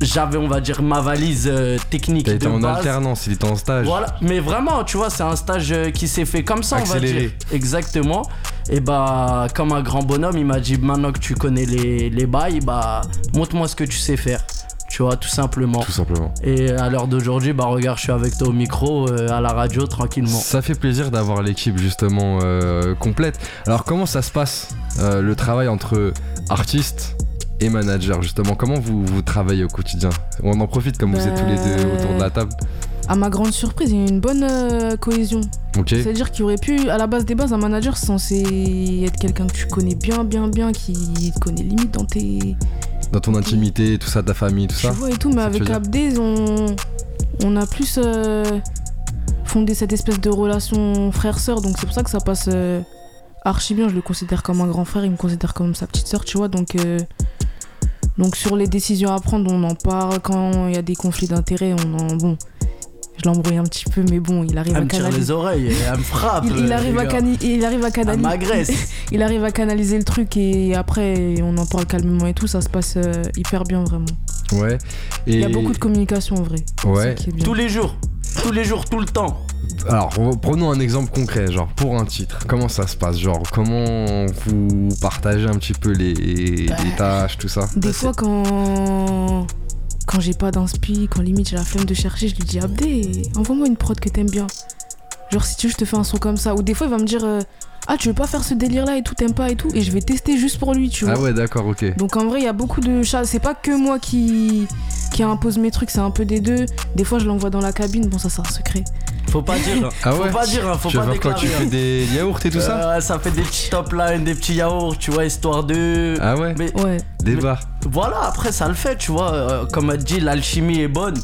j'avais on va dire ma valise euh, technique été de en base. alternance, il était en stage. Voilà, mais vraiment, tu vois, c'est un stage euh, qui s'est fait comme ça, on va Accéléré. dire. Exactement. Et bah, comme un grand bonhomme, il m'a dit maintenant que tu connais les, les bails, bah, montre-moi ce que tu sais faire. Tu vois, tout simplement. Tout simplement. Et à l'heure d'aujourd'hui, bah, regarde, je suis avec toi au micro, euh, à la radio, tranquillement. Ça fait plaisir d'avoir l'équipe justement euh, complète. Alors comment ça se passe euh, le travail entre artiste et manager justement? Comment vous, vous travaillez au quotidien? On en profite comme vous êtes tous les deux autour de la table. À ma grande surprise, il y a une bonne euh, cohésion. C'est-à-dire qu'il aurait pu, à la base des bases, un manager censé être quelqu'un que tu connais bien, bien, bien, qui te connaît limite dans tes. Dans ton intimité, tout ça, ta famille, tout Tu ça. vois et tout, mais avec. Abdez, on, on a plus euh, fondé cette espèce de relation frère-sœur, donc c'est pour ça que ça passe euh, archi bien. Je le considère comme un grand frère, il me considère comme sa petite sœur, tu vois, donc. euh, donc sur les décisions à prendre, on en parle. Quand il y a des conflits d'intérêts, on en. Bon, je l'embrouille un petit peu, mais bon, il arrive Elle à me tire les canaliser. oreilles, et elle me frappe. Il, il euh, arrive à cani- il arrive à Elle canaliser. m'agresse. Il arrive à canaliser le truc et après on en parle calmement et tout, ça se passe euh, hyper bien vraiment. Ouais. Et Il y a beaucoup de communication en vrai. Ouais. Tous les jours. Tous les jours, tout le temps. Alors, on- prenons un exemple concret, genre pour un titre. Comment ça se passe Genre, comment vous partagez un petit peu les, les tâches, tout ça? Des Bah, fois quand quand j'ai pas d'inspi, quand limite j'ai la flemme de chercher, je lui dis Abdé, envoie-moi une prod que t'aimes bien. Genre si tu veux je te fais un son comme ça. Ou des fois il va me dire euh, ah tu veux pas faire ce délire là et tout, t'aimes pas et tout, et je vais tester juste pour lui, tu vois. Ah ouais, d'accord, ok. Donc en vrai, il y a beaucoup de chats. C'est pas que moi qui, qui impose mes trucs, c'est un peu des deux. Des fois, je l'envoie dans la cabine. Bon, ça, c'est un secret. Faut pas dire. Ah faut ouais pas dire, hein, faut Tu pas voir quand déclarer. tu fais hein. des yaourts et tout ça Euh, ouais, ça fait des petits top lines, des petits yaourts, tu vois, histoire de. Ah ouais Mais Ouais. Des bars. voilà, après ça le fait, tu vois. euh, comme elle dit, l'alchimie est bonne.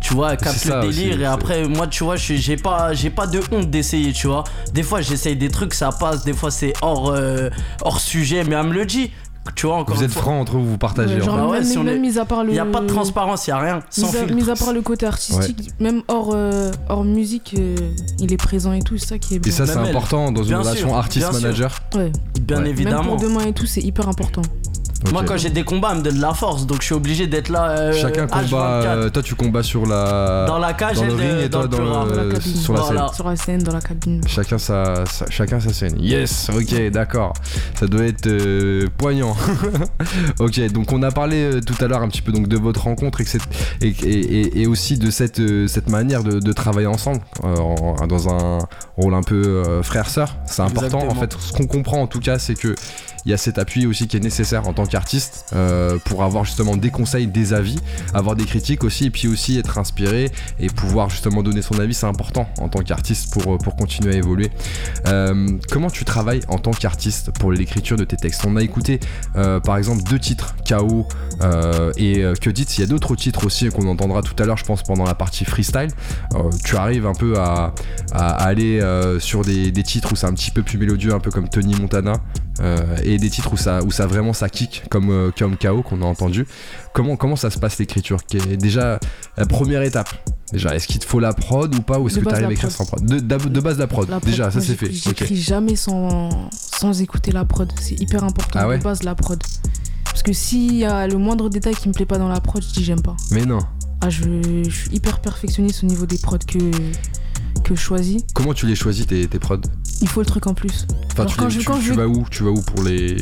Tu vois, elle capte C'est le aussi, délire et après, moi, tu vois, j'ai pas, j'ai pas de honte d'essayer, tu vois. Des fois, j'essaye des trucs, ça passe. Des fois, c'est hors, euh, hors sujet, mais elle me le dit. Tu vois, encore Vous une êtes fois. francs entre vous, vous partagez. Ouais, en genre, Bah ouais, même, même est- mis à part le. Il y a pas de transparence, il y a rien. Sans Mis à, filtre. mis à part le côté artistique, même hors, euh, hors musique, euh, il est présent et tout, c'est ça qui est Et bien. ça, c'est important dans une relation artiste-manager. Ouais. Bien Ouais. Même évidemment. pour demain et tout, c'est hyper important. Moi, quand j'ai des combats, elle me donne de la force, donc je suis obligé d'être là. euh, Chacun combat. H24. euh, toi, tu combats sur la. dans la cage dans et le de- ring et dans toi le dans rap. le- Dans la cabine. sur la Voilà. scène. Sur la scène, dans la cabine. Chacun sa, sa- chacun sa scène. Yes, ok, d'accord. Ça doit être euh, poignant. ok, donc on a parlé euh, tout à l'heure un petit peu donc de votre rencontre et, que et, et- et- et aussi de cette, euh, cette manière de, de travailler ensemble euh, en- dans un rôle un peu euh, frère-sœur. C'est important. Exactement. En fait, ce qu'on comprend en tout cas, c'est que il y a cet appui aussi qui est nécessaire en tant qu'artiste euh, pour avoir justement des conseils, des avis, avoir des critiques aussi, et puis aussi être inspiré et pouvoir justement donner son avis, c'est important en tant qu'artiste pour, pour continuer à évoluer. Euh, comment tu travailles en tant qu'artiste pour l'écriture de tes textes? On a écouté euh, par exemple deux titres, KO euh, et euh, Que dites? Il y a d'autres titres aussi qu'on entendra tout à l'heure, je pense, pendant la partie freestyle. Euh, tu arrives un peu à, à aller euh, sur des, des titres où c'est un petit peu plus mélodieux, un peu comme Tony Montana, euh, et des titres où ça, où ça vraiment ça kick, comme, euh, comme KO qu'on a entendu. Comment, comment ça se passe l'écriture Qui est Déjà, la première étape? Déjà, est-ce qu'il te faut la prod ou pas Ou est-ce que tu arrives à écrire sans prod? De, de base, la prod. La prod, Déjà, ça c'est fait. j'écris- Ok. J'écris jamais sans, sans écouter la prod. C'est hyper important. Ah ouais? de base, la prod. Parce que s'il y a le moindre détail qui me plaît pas dans la prod, je dis j'aime pas. Mais non. Ah, je, je suis hyper perfectionniste au niveau des prods que, que je choisis. Comment tu les choisis tes, tes prods? Il faut le truc en plus. Enfin, Alors, tu, quand les- je- tu- quand tu je- vas où? Tu vas où pour les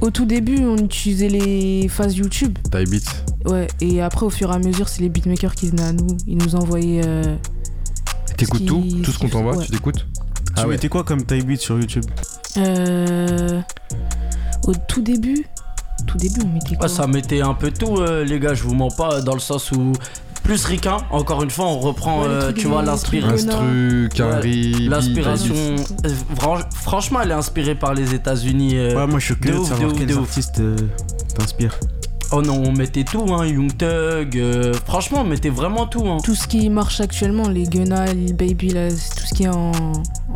Au tout début, on utilisait les phases YouTube. type beats Ouais, et après, au fur et à mesure, c'est les beatmakers qui venaient à nous. Ils nous envoyaient. euh, T'écoutes tout Tout ce qu'on t'envoie ouais. Tu t'écoutes? Tu Ah ouais. mettais quoi comme type beat sur YouTube? Euh, au tout début. Tout début, on mettait quoi? Ouais, ça mettait un peu tout, euh, les gars, je vous mens pas, dans le sens où. Plus ricain, encore une fois, on reprend, Ouais, euh, tu vois, l'inspiration. trucs Un truc, un Ouais. riz, L'inspiration. euh, fran- Franchement, elle est inspirée par les États-Unis. euh. Ouais, moi je suis curieux de, de savoir quels artistes euh, t'inspirent. Oh non, on mettait tout, hein, Young Thug. euh, franchement, on mettait vraiment tout. Hein. Tout ce qui marche actuellement, les Gunna, les Baby, là, tout ce qui est en,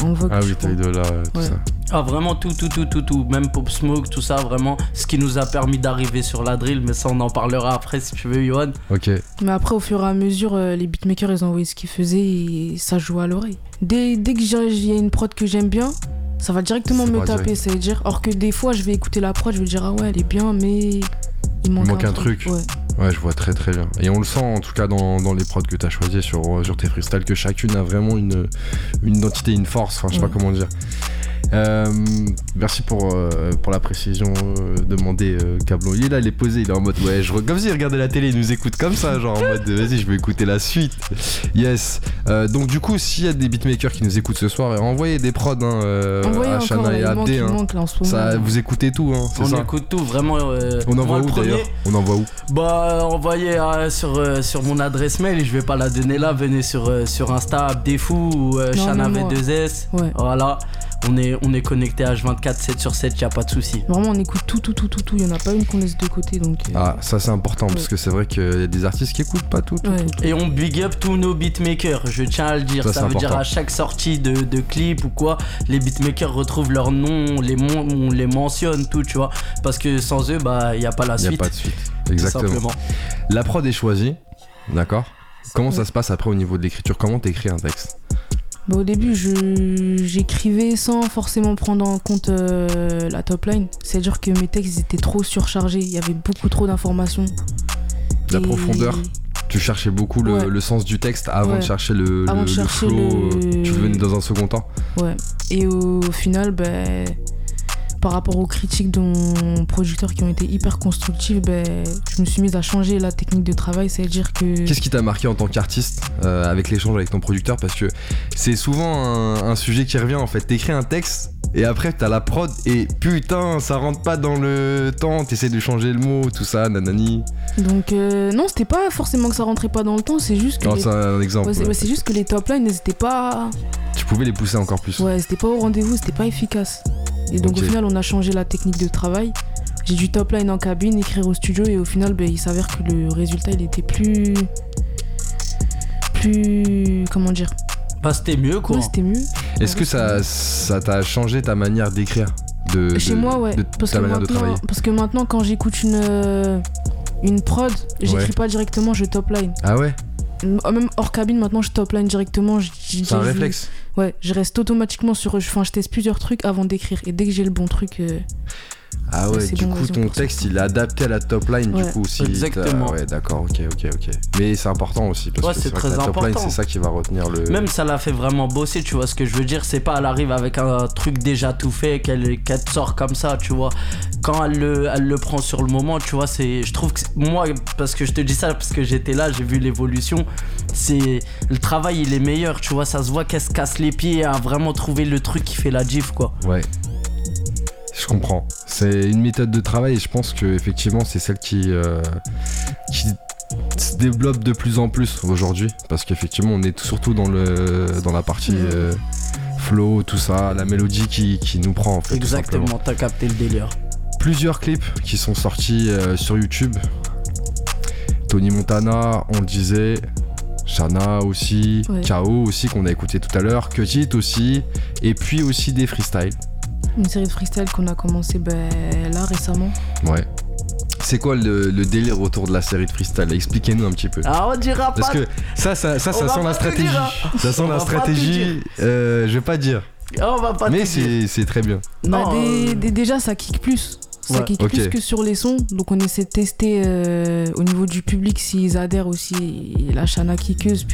en vogue. Ah oui, de là, tout Ouais. ça. Ah, vraiment tout, tout, tout, tout, tout. Même Pop Smoke, tout ça, vraiment. Ce qui nous a permis d'arriver sur la drill, mais ça, on en parlera après si tu veux, Johan. Ok. Mais après, au fur et à mesure, euh, les beatmakers, ils envoyaient ce qu'ils faisaient et ça joue à l'oreille. Dès, dès que j'ai- il y a une prod que j'aime bien, ça va directement Ça me taper, direct. ça veut dire. Or que des fois, je vais écouter la prod, je vais dire, ah ouais, elle est bien, mais il manque, manque un truc. Ouais. Ouais, je vois très très bien. Et on le sent en tout cas dans, dans les prods que t'as choisis sur, sur tes freestyles, que chacune a vraiment une, une identité, une force, enfin je sais Ouais. pas comment dire. Euh, merci pour, euh, pour la précision euh, demandée, euh, Cablon. Il est là, il est posé, il est en mode ouais, je comme s'il regardait la télé, il nous écoute comme ça, genre en mode vas-y, je vais écouter la suite. Yes. Euh, donc du coup, s'il y a des beatmakers qui nous écoutent ce soir, envoyez des prods hein, euh, à là, et à Abdé. hein. manque, là. Ça, vous écoutez tout, hein, c'est On ça écoute tout, vraiment. euh, On envoie où d'ailleurs? On envoie où? Bah, envoyez euh, sur, euh, sur mon adresse mail, je vais pas la donner là. Venez sur, euh, sur Insta, Abdefou ou euh, moi. V2S. Ouais. Voilà. On est, on est connecté H24, 7 sur 7, y a pas de souci. Vraiment, on écoute tout, tout, tout, tout, tout. Il y en a pas une qu'on laisse de côté, donc. euh, Ah, ça c'est important parce que c'est vrai qu'il y a des artistes qui écoutent pas tout. tout, ouais. tout. Et on big up tous nos beatmakers, je tiens à le dire. Ça, veut dire à chaque sortie de, de clip ou quoi, les beatmakers retrouvent leur nom, on les, mon- on les mentionne, tout, tu vois. Parce que sans eux, bah, y a pas la Il n'y a suite. pas de suite. tout Exactement. simplement. La prod est choisie, d'accord? Comment ça se passe après au niveau de l'écriture? Comment t'écris un texte? Bah, au début, je- j'écrivais sans forcément prendre en compte euh, la top line. C'est-à-dire que mes textes étaient trop surchargés. Il y avait beaucoup trop d'informations. La Et- profondeur Tu cherchais beaucoup le, Ouais. le sens du texte avant Ouais. de chercher le, Avant le- de chercher flow. le- euh, Tu venais dans un second temps Ouais. Et au, final, ben, par rapport aux critiques de mon producteur qui ont été hyper constructives, ben, je me suis mise à changer la technique de travail. C'est-à-dire que. Qu'est-ce qui t'a marqué en tant qu'artiste euh, avec l'échange avec ton producteur? Parce que c'est souvent un, un sujet qui revient en fait. T'écris un texte et après t'as la prod et putain, ça rentre pas dans le temps. T'essaies de changer le mot, tout ça, nanani. Donc, euh, non, c'était pas forcément que ça rentrait pas dans le temps, c'est juste que. Non, les- c'est un exemple. Ouais, c'est ouais. ouais, c'est juste que les top lines, elles étaient pas. Tu pouvais les pousser encore plus. Ouais, c'était pas au rendez-vous, c'était pas efficace. Et donc au final, on a changé la technique de travail. J'ai du top line en cabine, écrire au studio, et au final, ben, il s'avère que le résultat, il était plus. Plus. Comment dire? Bah, c'était mieux, quoi. Ouais, c'était mieux. Est-ce que ça ça t'a changé ta manière d'écrire? De, Chez de- moi, ouais. de Parce ta que, manière de maintenant, travailler parce que maintenant, quand j'écoute une. euh, Une prod, j'écris Ouais. pas directement, je top line. Ah ouais? Même hors cabine, maintenant, je top line directement. je- je- C'est un je- réflexe Ouais, je reste automatiquement sur. Enfin, je teste plusieurs trucs avant d'écrire. Et dès que j'ai le bon truc. euh, Ah ouais, du bon, coup ton texte il est adapté à la top line du coup aussi. Exactement. Ouais, d'accord, ok, ok, ok. Mais c'est important aussi parce Ouais, que c'est que la top line c'est ça qui va retenir le. Même ça l'a fait vraiment bosser, tu vois ce que je veux dire. C'est pas elle arrive avec un truc déjà tout fait qu'elle qu'elle te sort comme ça, tu vois. Quand elle le, elle le prend sur le moment, tu vois, c'est. Je trouve que moi, parce que je te dis ça parce que j'étais là, j'ai vu l'évolution. C'est le travail, il est meilleur, tu vois. Ça se voit qu'elle se casse les pieds à vraiment trouver le truc qui fait la diff, quoi. Ouais. Je comprends. C'est une méthode de travail et je pense que effectivement c'est celle qui, euh, qui se développe de plus en plus aujourd'hui parce qu'effectivement on est surtout dans le dans la partie euh, flow tout ça la mélodie qui, qui nous prend en fait. Exactement, t'as capté le délire. plusieurs clips qui sont sortis euh, sur YouTube Tony Montana on le disait Shana aussi Ouais. K.O. aussi qu'on a écouté tout à l'heure Cut It aussi et puis aussi des freestyles Une série de freestyle qu'on a commencé ben, là récemment. ouais c'est quoi le, le délire autour de la série de freestyle? Expliquez-nous un petit peu. Ah, on dira pas. Parce que ça, ça, sent la stratégie. dire, hein. Ça sent On la stratégie. euh, je vais pas dire. Ah, on va pas Mais c'est c'est très bien. Bah, Non, euh, dé- déjà, ça kick plus. Ça Ouais. kick plus que sur les sons. Donc, on essaie de tester euh, au niveau du public s'ils adhèrent aussi. Et la chana kickeuse,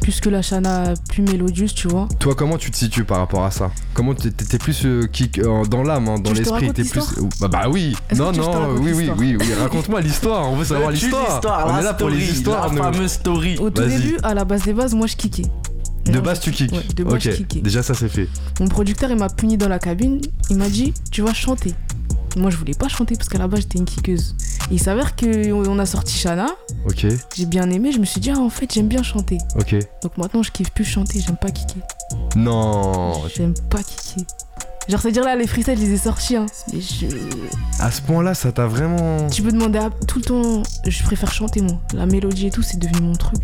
plus que la chana plus mélodieuse, tu vois. Toi, comment tu te situes par rapport à ça Comment t'es- t'es plus euh, kick euh, dans l'âme, hein, dans l'esprit T'es plus. l'histoire Bah, bah oui. Non, non. Oui, oui, oui, oui. Raconte-moi l'histoire. On veut savoir l'histoire. On la est là pour les histoires. La fameuse story. Au tout début, à la base des bases, moi je kickais. De base, tu kicks. Ouais, de base, Ok. je kickais. Déjà, ça c'est fait. Mon producteur, il m'a puni dans la cabine. Il m'a dit Tu vas chanter. Moi, je voulais pas chanter parce qu'à la base, j'étais une kickeuse. Et il s'avère qu'on a sorti Shana. Ok. J'ai bien aimé. Je me suis dit Ah, en fait, j'aime bien chanter. Ok. Donc maintenant, je kiffe plus chanter. J'aime pas kicker. Non. J'aime pas kicker. Genre, c'est-à-dire là, les freestyles, je les ai sortis. Hein. Et je... À ce point-là, ça t'a vraiment. Tu peux demander à tout le temps. Je préfère chanter, moi. La mélodie et tout, c'est devenu mon truc.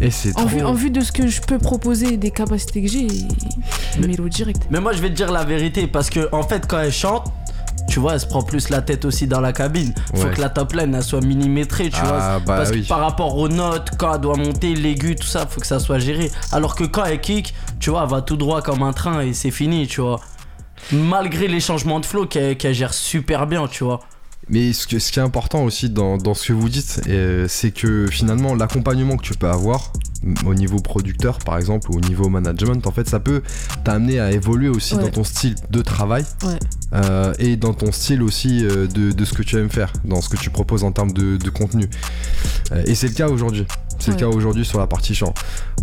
Et c'est En trop. vue, en vue de ce que je peux proposer et des capacités que j'ai, Mais- mélodie directe. Mais moi, je vais te dire la vérité parce que, en fait, quand elle chante, tu vois, elle se prend plus la tête aussi dans la cabine. Faut Ouais. que la top line elle soit millimétrée, tu vois. Ah, bah Parce oui. que par rapport aux notes, quand elle doit monter, l'aigu, tout ça, faut que ça soit géré. Alors que quand elle kick, tu vois, elle va tout droit comme un train et c'est fini, tu vois. Malgré les changements de flow qu'elle gère super bien, tu vois. Mais ce, que- ce qui est important aussi dans, dans ce que vous dites, euh, c'est que finalement l'accompagnement que tu peux avoir au niveau producteur par exemple ou au niveau management, en fait ça peut t'amener à évoluer aussi Ouais. dans ton style de travail Ouais. Euh, et dans ton style aussi euh, de, de ce que tu aimes faire, dans ce que tu proposes en termes de, de contenu. Euh, et c'est le cas aujourd'hui. C'est le cas aujourd'hui sur la partie chant.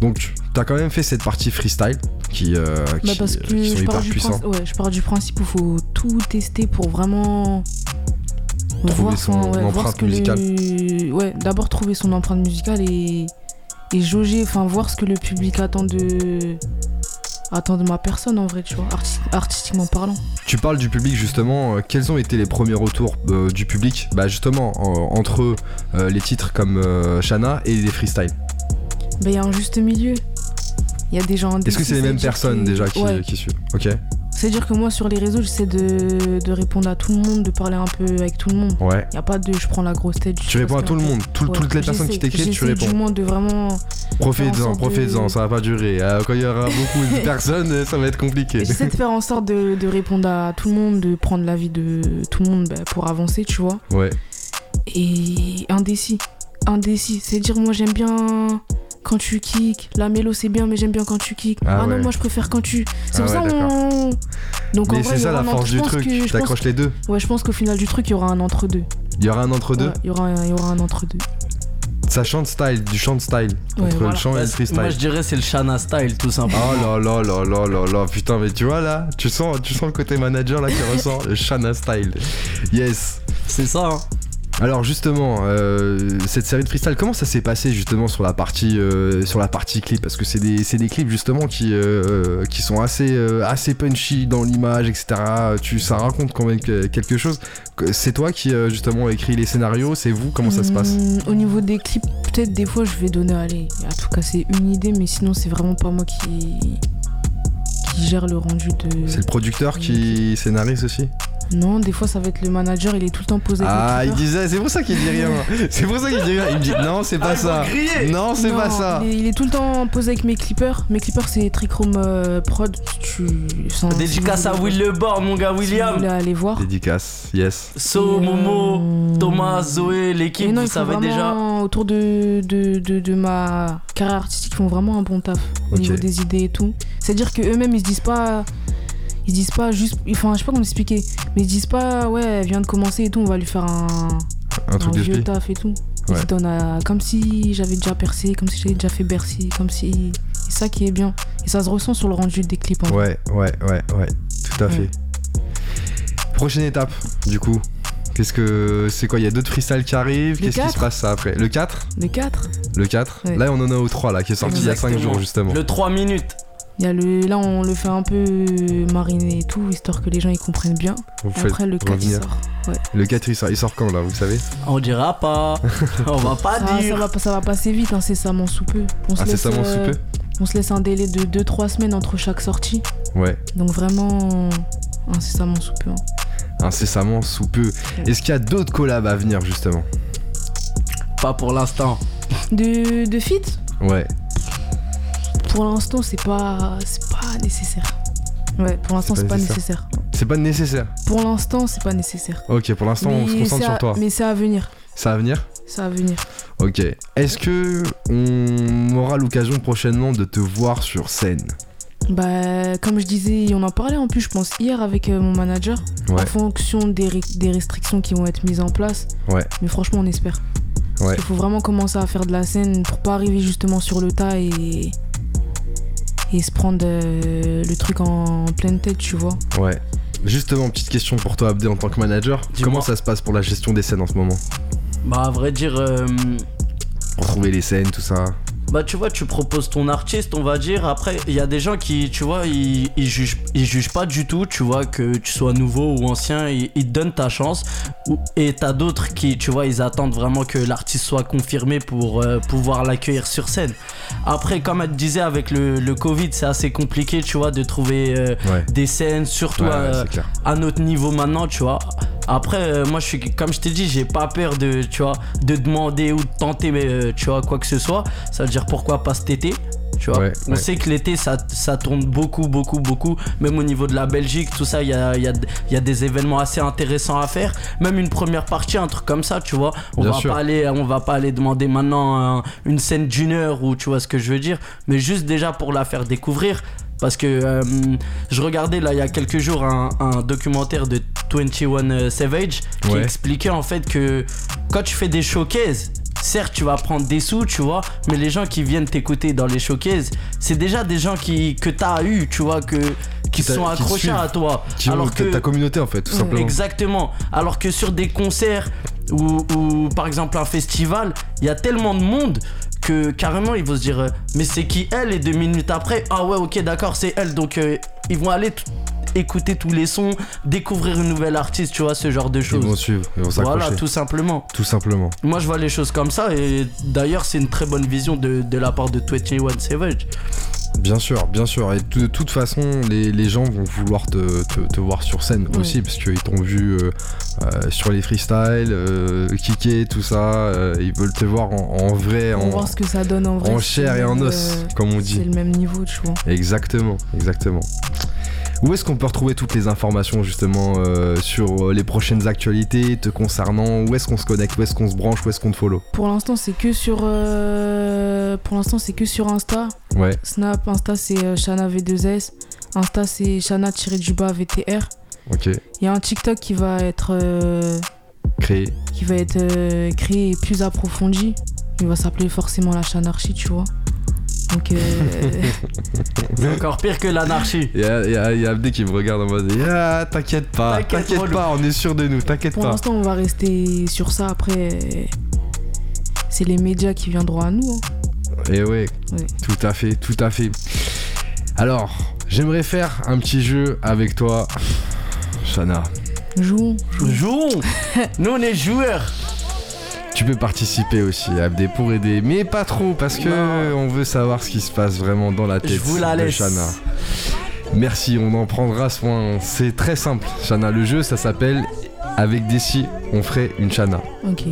Donc t'as quand même fait cette partie freestyle qui, Bah qui, parce que qui sont je hyper puissants. ouais, je pars du principe où faut tout tester pour vraiment Trouver voir son ouais, empreinte ce que le- Ouais, d'abord trouver son empreinte musicale et, et jauger, enfin voir ce que le public attend de attend de ma personne en vrai, tu vois, arti- artistiquement parlant. Tu parles du public justement, euh, quels ont été les premiers retours euh, du public Bah justement, en- entre euh, les titres comme Shana et les freestyles? Bah il y a un juste milieu. Il y a des gens Est-ce que c'est les mêmes personnes déjà qui, Ouais. qui suivent? Ok, C'est-à-dire que moi sur les réseaux, j'essaie de, de répondre à tout le monde, de parler un peu avec tout le monde. ouais. Il y a pas de je prends la grosse tête. Tu réponds à tout le monde, tout- Ouais, toutes les personnes qui t'écrivent, tu j'essaie réponds. du moins de vraiment. Profitez-en, profitez-en, de- ça va pas durer. Euh, quand il y aura beaucoup de personnes, ça va être compliqué. J'essaie de faire en sorte de, de répondre à tout le monde, de prendre l'avis de tout le monde bah, pour avancer, tu vois. Ouais, Et indécis. Indécis. C'est dire, moi j'aime bien quand tu kicks. La mélo c'est bien, mais j'aime bien quand tu kicks. Ah Ah, ouais. non, moi je préfère quand tu. C'est Ah pour ouais, ça on. Donc en mais vrai, c'est ça la force entre- du truc, que- t'accroches les deux. Ouais, je pense qu'au final du truc, il y aura un entre-deux. Il y aura un entre deux. Ouais, il y aura un- y aura un entre-deux. Ça chante style, du chant style. Ouais, entre voilà. le chant et le c'est- freestyle. moi, je dirais c'est le Shana style, tout simplement. Oh là là là là là là, putain, mais tu vois là, tu sens, tu sens le côté manager là qui ressort, le Shana style. Yes. C'est ça, hein. Alors justement, euh, cette série de freestyle, comment ça s'est passé justement sur la partie euh, sur la partie clip? Parce que c'est des, c'est des clips justement qui, euh, qui sont assez, assez punchy dans l'image, etc. Tu, ça raconte quand même que- quelque chose. C'est toi qui justement écrit les scénarios, c'est vous? Comment ça se passe? Hum, Au niveau des clips, peut-être des fois je vais donner, allez, à tout casser une idée, mais sinon c'est vraiment pas moi qui qui gère le rendu de. C'est le producteur qui scénarise aussi? Non, des fois ça va être le manager, il est tout le temps posé. avec Ah, le il clipper. disait, c'est pour ça qu'il dit rien. C'est pour ça qu'il dit rien. Il me dit non, c'est pas ça. Non, c'est Non, pas ça. Il est, il est tout le temps posé avec mes clippers. Mes clippers c'est Trichrome euh, Prod. Tu... sans- Dédicace à Will voulez- Le Bord, mon gars si vous William. aller voir. Dédicace, yes. So, Et, Momo, euh, Thomas, Zoé, l'équipe, non, vous ils font savez déjà. vraiment, autour de, de, de, de ma carrière artistique, ils font vraiment un bon taf au niveau des idées et tout. C'est-à-dire que eux-mêmes, ils se disent pas. Ils se disent pas juste. Enfin, je sais pas comment expliquer. Mais ils se disent pas, ouais, elle vient de commencer et tout, on va lui faire un, Un truc un de vieux taf et tout. Ils Ouais. se donnent à- comme si j'avais déjà percé, comme si j'avais déjà fait Bercy, comme si. C'est ça qui est bien. Et ça se ressent sur le rendu des clips en vrai. Ouais, ouais, ouais, ouais, tout à Ouais. fait. Prochaine étape, du coup. Qu'est-ce que. C'est quoi Il y a d'autres freestyles qui arrivent? Qu'est-ce qui se 4? passe ça après? Le 4 Le 4, Le 4 Ouais. Là, on en a au 3 là, qui est sorti il y a 5 Exactement. jours justement. Le 3 minutes. Il y a le, là on le fait un peu mariner et tout, histoire que les gens ils comprennent bien. Vous Et faites après le 4 il sort. Le 4 il sort, il sort quand là, vous savez? On dira pas. On va pas Ça, ça, dire. va, ça va passer vite, incessamment sous peu. On se, laisse, Incessamment euh, sous peu on se laisse un délai de 2-3 semaines entre chaque sortie. Ouais. Donc vraiment incessamment sous peu. hein. Incessamment sous peu. Est-ce qu'il y a d'autres collabs à venir justement? Pas pour l'instant. De, de fit, Ouais. Pour l'instant c'est pas, c'est pas nécessaire. Ouais, pour l'instant C'est pas pas nécessaire. C'est pas nécessaire. Pour l'instant c'est pas nécessaire. Ok, pour l'instant on se concentre sur toi. Mais c'est à venir. Ça va venir Ça va venir. Ok. Est-ce que on aura l'occasion prochainement de te voir sur scène Bah, comme je disais, on en parlait en plus, je pense, hier avec euh, mon manager, Ouais. en fonction des, des restrictions qui vont être mises en place. Ouais. Mais franchement, on espère. Ouais. Il faut vraiment commencer à faire de la scène pour pas arriver justement sur le tas et. Et se prendre euh, le truc en pleine tête, tu vois. Ouais. Justement, petite question pour toi, Abdé, en tant que manager. Comment ça se passe pour la gestion des scènes en ce moment? Bah, à vrai dire, euh, Pour trouver les scènes, tout ça. Bah, tu vois, tu proposes ton artiste, on va dire. Après, il y a des gens qui, tu vois, ils, ils, jugent, ils jugent pas du tout, tu vois, que tu sois nouveau ou ancien. Ils, ils te donnent ta chance. Et t'as d'autres qui, tu vois, ils attendent vraiment que l'artiste soit confirmé pour euh, pouvoir l'accueillir sur scène. Après, comme elle te disait, avec le, le Covid, c'est assez compliqué, tu vois, de trouver euh, Ouais. des scènes, surtout Ouais, ouais, à notre niveau maintenant, tu vois. Après, euh, moi, je suis, comme je t'ai dit, j'ai pas peur de, tu vois, de demander ou de tenter, mais, euh, tu vois, quoi que ce soit. Ça veut dire pourquoi pas cet été, tu vois. Ouais, On ouais. sait que l'été, ça, ça tourne beaucoup, beaucoup, beaucoup. Même au niveau de la Belgique, tout ça, il y a, il y, a, il y a des événements assez intéressants à faire. Même une première partie, un truc comme ça, tu vois. On Bien va sûr. pas aller, on va pas aller demander maintenant un- une scène d'une heure ou tu vois ce que je veux dire. Mais juste déjà pour la faire découvrir. Parce que euh, je regardais là il y a quelques jours un, un documentaire de 21 Savage qui Ouais. expliquait en fait que quand tu fais des showcases, certes tu vas prendre des sous, tu vois, mais les gens qui viennent t'écouter dans les showcases, c'est déjà des gens qui, que t'as eu, tu vois, que, qui sont accrochés à toi. Qui Alors que ta communauté en fait, tout simplement. Exactement. Alors que sur des concerts ou, ou, par exemple un festival, il y a tellement de monde que carrément ils vont se dire euh, mais c'est qui elle? Et deux minutes après ah ouais ok d'accord c'est elle donc euh, ils vont aller écouter tous les sons, découvrir une nouvelle artiste, tu vois ce genre de Ils vont choses. suivre, ils vont s'accrocher. Voilà tout simplement. Tout simplement. Moi je vois les choses comme ça et d'ailleurs c'est une très bonne vision de, de la part de 21 Savage. Bien sûr, bien sûr. Et de toute façon, les, les gens vont vouloir te, te- te voir sur scène aussi, parce qu'ils t'ont vu euh, euh, sur les freestyles, euh, kicker, tout ça. euh, ils veulent te voir en, en vrai, On en, voir ce que ça donne en vrai. en si chair c'est et en os, comme on C'est dit. le même niveau, tu vois. Exactement, exactement. Où est-ce qu'on peut retrouver toutes les informations justement euh, sur euh, les prochaines actualités te concernant? Où est-ce qu'on se connecte? Où est-ce qu'on se branche? Où est-ce qu'on te follow? Pour l'instant, c'est que sur. euh, Pour l'instant, c'est que sur Insta. Ouais, Snap, Insta, c'est Shana V2S. Insta, c'est Shana-du-bas VTR. ok. Il y a un TikTok qui va être. euh, Créé. qui va être créé et plus approfondi. Il va s'appeler forcément la chanarchie, tu vois. Donc, euh, C'est encore pire que l'anarchie. Il y a, y a- y a Abdé qui me regarde en mode Ah, t'inquiète pas, T'inquiète, pas, on est sûr de nous, t'inquiète pour pas. l'instant, on va rester sur ça. Après, c'est les médias qui viendront à nous. hein. Et ouais, Ouais. tout à fait, tout à fait. Alors, j'aimerais faire un petit jeu avec toi, Shana. Jouons. Jouons Nous on est joueurs Tu peux participer aussi, Abdé, pour aider, mais pas trop, parce que Non. on veut savoir ce qui se passe vraiment dans la tête Je vous la de laisse. Shana. Merci, on en prendra soin. C'est très simple, Shana. Le jeu, ça s'appelle Avec Desi, on ferait une Shana. Ok.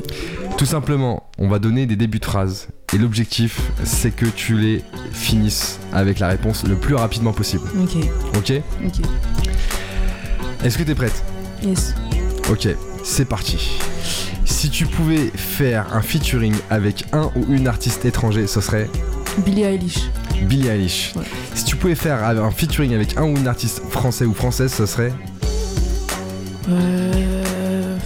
Tout simplement, on va donner des débuts de phrases. Et l'objectif, c'est que tu les finisses avec la réponse le plus rapidement possible. Ok. Ok Ok. Est-ce que t'es prête? Yes. Ok, c'est parti. Si tu pouvais faire un featuring avec un ou une artiste étranger, ce serait Billie Eilish. Billie Eilish. Ouais. Si tu pouvais faire un featuring avec un ou une artiste français ou française, ce serait Euh...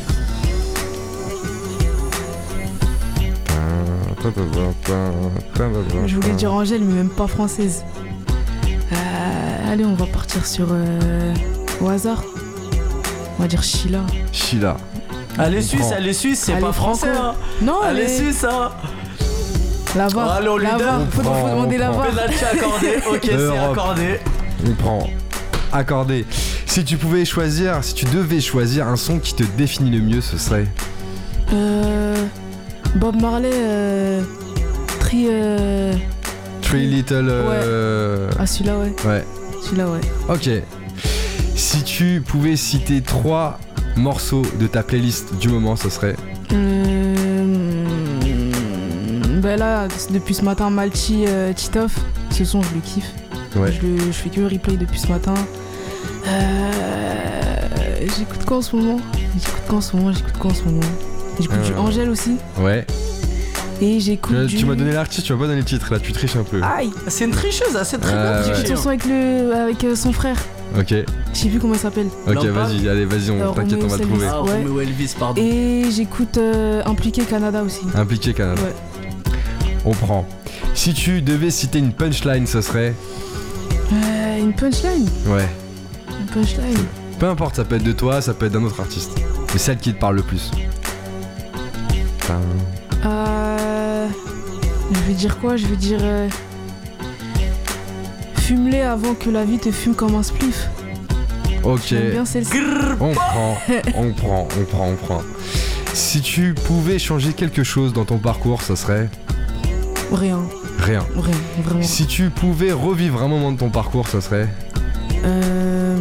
Je voulais dire Angèle, mais même pas française. Euh, allez, on va partir sur. euh, au hasard. On va dire Sheila. Sheila. Elle est On suisse, elle est suisse, c'est pas français. Hein. Non, Elle est suisse, hein. la VAR. Allez, on lui la donne. VAR. On Faut, prend, faut demander on la. VAR. Penalty accordé. Ok, c'est accordé. On prend. Accordé. Si tu pouvais choisir, si tu devais choisir un son qui te définit le mieux, ce serait. Euh, Bob Marley, euh, Tri. euh, Three Little. euh, Ah, celui-là, ouais. Ouais. Celui-là, ouais. Ok. Si tu pouvais citer trois morceaux de ta playlist du moment, ce serait. Euh, ben là, depuis ce matin, Malchi, euh, Titoff, ce son, je le kiffe. Ouais. Je, le- je fais que le replay depuis ce matin. Euh, j'écoute quoi en ce moment? J'écoute quoi en ce moment? J'écoute quoi en ce moment? J'écoute du Euh. Angèle aussi. Ouais. Et j'écoute Tu, du... tu m'as donné l'artiste, tu m'as pas donné le titre là, tu triches un peu. Aïe C'est une tricheuse, elle sait très Ah, bien J'écoute son son avec, le, avec euh, son frère. Ok. Je sais plus comment il s'appelle. Ok, vas-y, allez, vas-y, on t'inquiète, on va le trouver. Ah, Ouais. Romeo Elvis, pardon. Et j'écoute euh, Impliqué Canada aussi. Impliqué Canada. Ouais. On prend. Si tu devais citer une punchline, ce serait. Euh, une punchline Ouais. Une punchline. Peu importe, ça peut être de toi, ça peut être d'un autre artiste. Mais celle qui te parle le plus. Enfin, Euh, je vais dire quoi? Je vais dire. Euh, Fume-les avant que la vie te fume comme un spliff. ok. Bien. On prend, on prend, on prend, on prend. Si tu pouvais changer quelque chose dans ton parcours, ça serait Rien, rien. rien, vraiment. Si tu pouvais revivre un moment de ton parcours, ça serait Euh,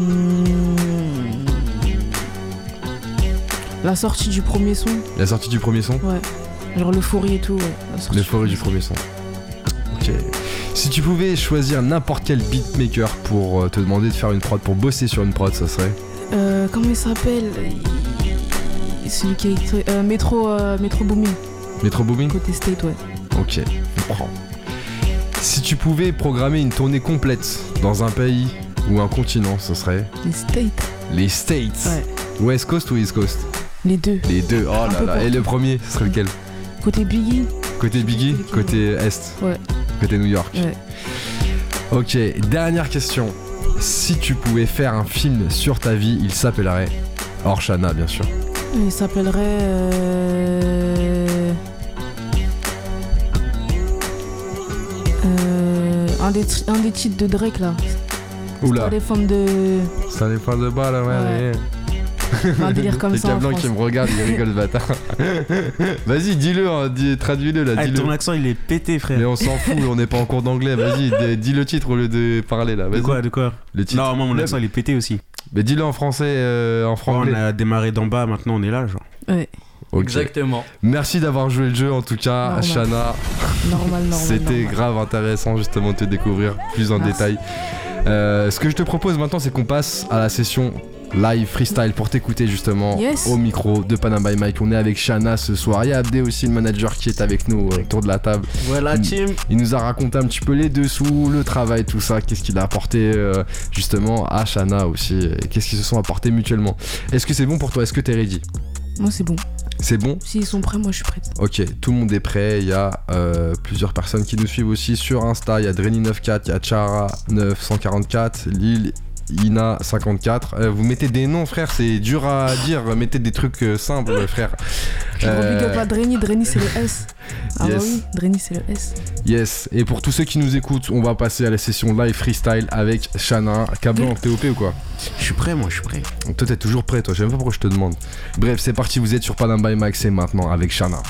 La sortie du premier son, la sortie du premier son, ouais. Genre l'euphorie et tout, ouais. L'euphorie du premier son. Ok. Si tu pouvais choisir n'importe quel beatmaker pour euh, te demander de faire une prod, pour bosser sur une prod, ça serait Euh, comment il s'appelle? Celui qui a. Euh, Metro, euh, Metro Boomin, Metro Booming côté State, ouais. Ok, on prend. Si tu pouvais programmer une tournée complète dans un pays ou un continent, ce serait Les States, les States. Ouais. West Coast ou East Coast? Les deux. Les deux. Oh Un là là. Et le premier, ce serait lequel? Côté Biggie, Côté Biggie, côté Est. Ouais. Côté New York. ouais. Ok, dernière question. Si tu pouvais faire un film sur ta vie, il s'appellerait Orshana, bien sûr. Il s'appellerait. euh, euh, un, des, un des titres de Drake là. Oula, les femmes de. ça dépend de bas là, ouais. Ouais. Un délire comme ça. qui me regardent, ils rigolent, ce bâtard. Vas-y, dis-le, hein, dis- traduis-le là, Ah, ton accent il est pété, frère. Mais on s'en fout, on n'est pas en cours d'anglais. Vas-y, dis le titre au lieu de parler là. De Vas-y. quoi, de quoi Le titre. Non, moi mon accent il est pété aussi. Mais dis-le en français, euh, en Ouais, franglais. on a démarré d'en bas, maintenant on est là, genre. Ouais. Exactement. Merci d'avoir joué le jeu en tout cas, Normal. Shana. normal, normal. C'était grave intéressant justement de te découvrir plus en Merci. détail. Euh, ce que je te propose maintenant, c'est qu'on passe à la session live freestyle pour t'écouter justement Yes. au micro de Panam by Mike. On est avec Shana ce soir. Il y a Abdé aussi, le manager qui est avec nous euh, autour de la table. Voilà, team. Il nous a raconté un petit peu les dessous, le travail, tout ça, qu'est-ce qu'il a apporté euh, justement à Shana aussi, qu'est-ce qu'ils se sont apportés mutuellement. Est-ce que c'est bon pour toi? Est-ce que t'es ready? Moi, c'est bon. C'est bon? S'ils sont prêts, moi, je suis prête. Ok, tout le monde est prêt. Il y a euh, plusieurs personnes qui nous suivent aussi sur Insta. Il y a Dreni94, il y a Chara944, Lille. Ina54, Euh, vous mettez des noms frère, c'est dur à dire, mettez des trucs euh, simples frère. Je Euh, à Dreni, Dreni c'est le S. Ah Yes. bah oui, Dreni c'est le S. Yes, et pour tous ceux qui nous écoutent, on va passer à la session live freestyle avec Shana. Cablan, t'es OP ou quoi? Je suis prêt, moi, je suis prêt. Toi t'es toujours prêt, toi, je sais même pas pourquoi je te demande. Bref, c'est parti, vous êtes sur Panam by Max et maintenant avec Shana.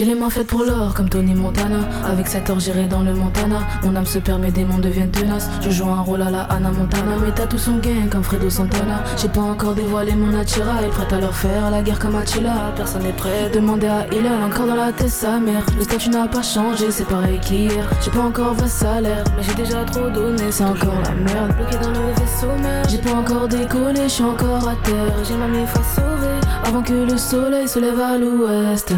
J'ai les mains faites pour l'or comme Tony Montana. Avec cette or j'irai dans le Montana. Mon âme se permet des mondes deviennent tenaces. Je joue un rôle à la Anna Montana. Mais t'as tout son gain comme Fredo Santana. J'ai pas encore dévoilé mon attirail Prête à leur faire la guerre comme Attila. Personne n'est prêt, demandez à Hillel Encore dans la tête sa mère. Le statut n'a pas changé, c'est pareil qu'hier. J'ai pas encore vrai salaire Mais j'ai déjà trop donné, c'est encore la merde Bloqué dans le vaisseau mère. J'ai pas encore décollé, je suis encore à terre. J'ai ma mif à sauver Avant que le soleil se lève à l'ouest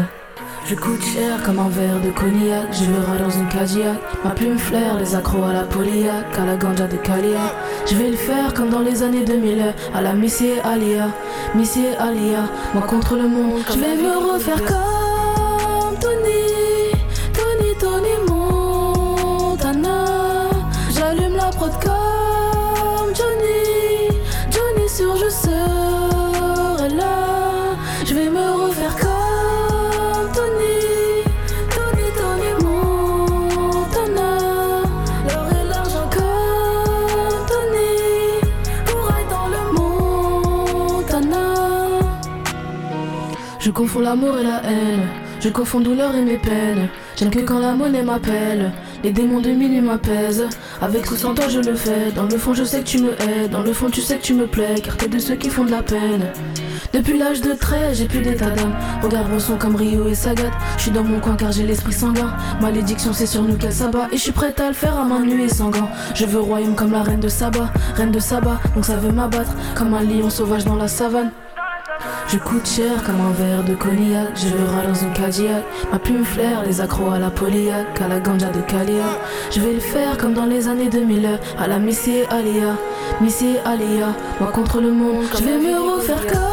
Je coûte cher comme un verre de cognac, je verrai dans une Cadillac. Ma plume flaire, les accros à la poliaque, à la ganja de Calia. Je vais le faire comme dans les années 2000, à la Missy Alia, Missy Alia. Moi contre le monde, je vais me refaire comme confonds l'amour et la haine. Je confonds douleur et mes peines. J'aime que quand la monnaie m'appelle. Les démons de minuit m'apaisent. Avec ou sans toi, je le fais. Dans le fond, je sais que tu me aides. Dans le fond, tu sais que tu me plais. Car t'es de ceux qui font de la peine. Depuis l'âge de 13, j'ai plus d'état d'âme. Regarde mon son comme Rio et Sagat. Je suis dans mon coin car j'ai l'esprit sanguin. Malédiction, c'est sur nous qu'elle s'abat. Et je suis prête à le faire à main nue et gants. Je veux royaume comme la reine de Saba. Reine de Saba, donc ça veut m'abattre. Comme un lion sauvage dans la savane. Je coûte cher comme un verre de cognac. Je le râle dans une Cadillac Ma plume flaire, les accros à la poliaque À la ganja de Calia. Je vais le faire comme dans les années 2000 À la Missy Alia. Missy Alia. Moi contre le monde Je vais me refaire comme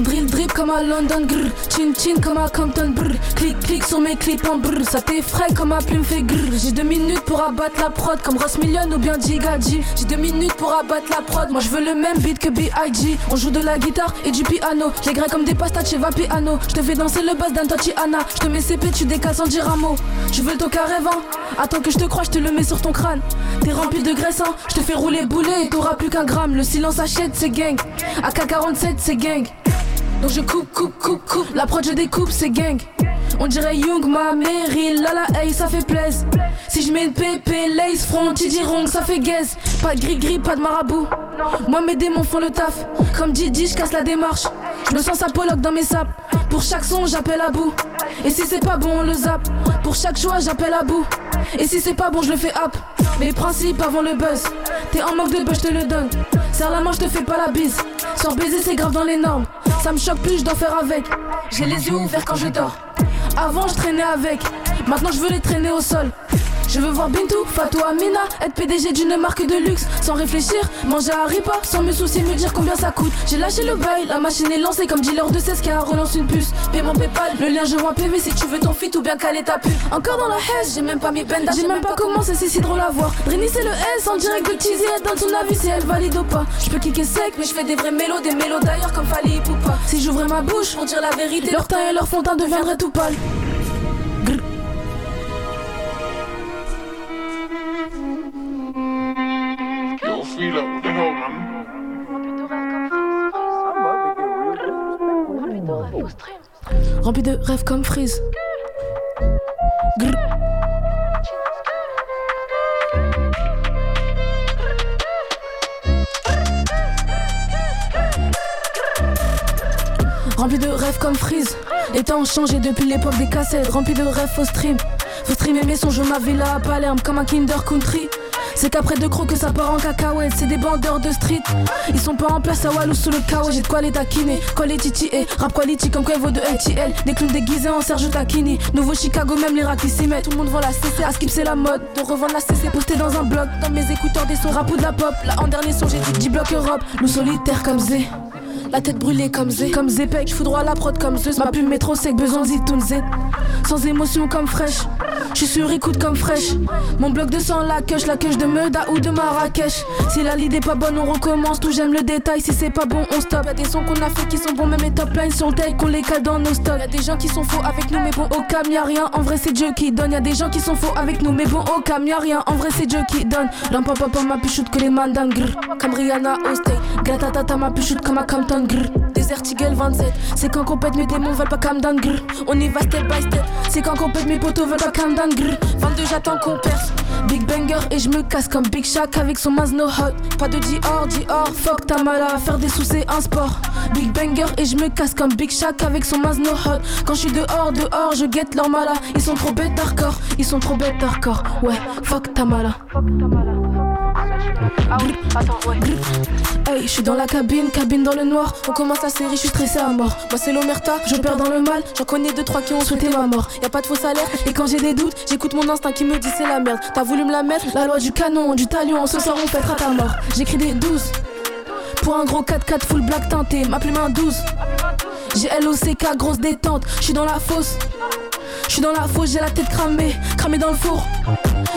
drill drip comme à London, grrr. Chin chin comme à Compton, brr. Clic clic sur mes clips en brr. Ça t'effraie comme ma plume fait grrr. J'ai deux minutes pour abattre la prod comme Ross Million ou bien Gigaji. J'ai deux minutes pour abattre la prod. Moi je veux le même beat que B.I.G. On joue de la guitare et du piano. J'ai grès comme des pastas chez va piano. Je te fais danser le bass d'un Tatiana. Je te mets CP, tu décales sans dire un mot. Tu veux le toca rêvant Attends que je te crois, je te le mets sur ton crâne. T'es rempli de graisse, hein. Je te fais rouler boulet et t'auras plus qu'un gramme. Le silence achète, c'est gang. AK-47, c'est gang. Donc je coupe, coupe, coupe, coupe. La prod, je découpe, c'est gang. On dirait Young, ma Meryl, la la hey, ça fait plaise. Si je mets une pépé, lace, front, que ça fait gaze. Pas de gris-gris, pas de marabout. Moi, mes démons font le taf. Comme Didi, je casse la démarche. Je me sens sapologue dans mes sapes. Pour chaque son, j'appelle à bout. Et si c'est pas bon, on le zappe. Pour chaque choix, j'appelle à bout. Et si c'est pas bon, je le fais hop. Mes principes avant le buzz. T'es en manque de buzz, je te le donne. Serre la main, je te fais pas la bise. Sans baiser, c'est grave dans les normes. Ça me choque plus, je dois faire avec. J'ai les yeux ouverts quand je dors. Avant, je traînais avec. Maintenant, je veux les traîner au sol. Je veux voir Bintou, Fatou Amina, être PDG d'une marque de luxe. Sans réfléchir, manger à Ripa, sans me soucier, me dire combien ça coûte. J'ai lâché le bail, la machine est lancée comme dealer de 16 qui a relance une puce. Paiement Paypal, le lien je vois PV si tu veux ton fit ou bien caler ta pub. Encore dans la haise, j'ai même pas mis benda, j'ai même pas commencé, c'est si drôle à voir. Drini c'est le S en direct de Cheesy, elle donne son avis si elle valide ou pas. Je peux kicker sec, mais je fais des vrais mélos, des mélos d'ailleurs comme Fali ou pas. Si j'ouvrais ma bouche pour dire la vérité, leur teint et leur fond de teint deviendraient tout pâle. Rempli de rêves comme Freeze. Rempli de rêves comme Freeze. Les temps ont changé depuis l'époque des cassettes. Rempli de rêves, faut stream. Faut streamer mes sons, je ma villa à Palerme comme un Kinder Country. C'est qu'après deux crocs que ça part en cacahuète. C'est des bandeurs de street. Ils sont pas en place à Walou sous le kawa. J'ai de quoi les taquiner. Quoi les titiller. Rap quality comme quoi vaut de LTL. Des clowns déguisés en Serge Takini. Nouveau Chicago, même les qui s'y mettent. Tout le monde voit la CC. À skip, c'est la mode. De revendre la CC posté dans un blog. Dans mes écouteurs, des sons rap ou de la pop. Là en dernier son, j'ai dit 10 blocs Europe. Loup solitaire comme Zé. la tête brûlée comme Zé. Comme Zépec, je droit la prod comme Zeus. Ma plume est trop sec, besoin de Z. Sans émotion comme fraîche. Je suis sur écoute comme fraîche. Mon bloc de sang, la queue, la queue de Meuda ou de Marrakech. Si la est pas bonne, on recommence. Tout j'aime le détail. Si c'est pas bon, on stop. Y'a des sons qu'on a fait qui sont bons, même les top lines sont tels qu'on les cale dans nos stocks. Y'a des gens qui sont faux avec nous, mais bon, au cam, y'a rien. En vrai, c'est Dieu qui donne. Y'a des gens qui sont faux avec nous, mais bon, au cam, y'a rien. En vrai, c'est Dieu qui donne. Lampa papa, ma shoot que les mandangs. grr. Comme Rihanna. Gratatata, ma shoot comme à Compton. grr. Desert Eagle 27. C'est quand qu'on pète, mes démons veulent pas calm down. On y va step by step. C'est quand qu'on pète, mes potos veulent pas calm down. grr. 22, j'attends qu'on perce. Big banger et je me casse comme Big Shaq avec son Mazno hot. Pas de Dior, Dior, fuck ta mal à faire des sous c'est un sport. Big banger et je me casse comme Big Shaq avec son Mazno hot. Quand je suis dehors, dehors, je guette leur mala. Ils sont trop bêtes hardcore, ils sont trop bêtes hardcore. Ouais, fuck ta mala. Ah. Hey, je suis dans la cabine, cabine dans le noir. On commence la série, je suis stressé à mort. Moi c'est l'omerta, je perds dans le mal. J'en connais deux, trois qui ont souhaité ma mort. Y a pas de faux salaire, et quand j'ai des doutes, j'écoute mon instinct qui me dit c'est la merde. T'as voulu me la mettre, la loi du canon, du talion. Ce soir on fêtera ta mort. J'écris des 12 pour un gros 4-4 full black teinté. Ma plume un 12. J'ai LOCK, grosse détente. Je suis dans la fosse. Je suis dans la fosse, j'ai la tête cramée, cramée dans le four.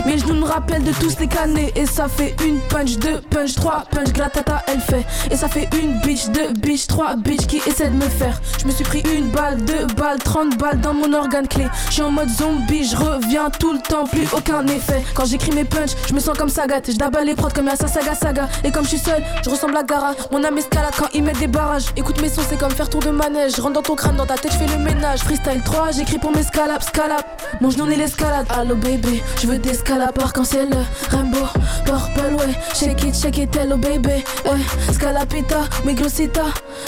Mes genoux me rappellent de tous les canets. Et ça fait une punch, deux punch, trois punch, gratata elle fait. Et ça fait une bitch, deux bitch, trois bitch qui essaient de me faire. Je me suis pris une balle, deux balles, 30 balles dans mon organe clé. Je suis en mode zombie, je reviens tout le temps, plus aucun effet. Quand j'écris mes punch, je me sens comme Sagat. Je dabale les prods comme à sa saga saga. Et comme je suis seul, je ressemble à Gara. Mon âme escalade quand ils mettent des barrages. Écoute mes sons, c'est comme faire tour de manège. Je rentre dans ton crâne, dans ta tête, je fais le ménage. Freestyle 3, j'écris pour mes scalap, scalap. Mon genou est l'escalade. Allo baby, je veux des scalap arc-en-ciel. Rainbow, purple, ouais. Shake it, shake it, hello baby. Ouais. Scalapita, mi grosita.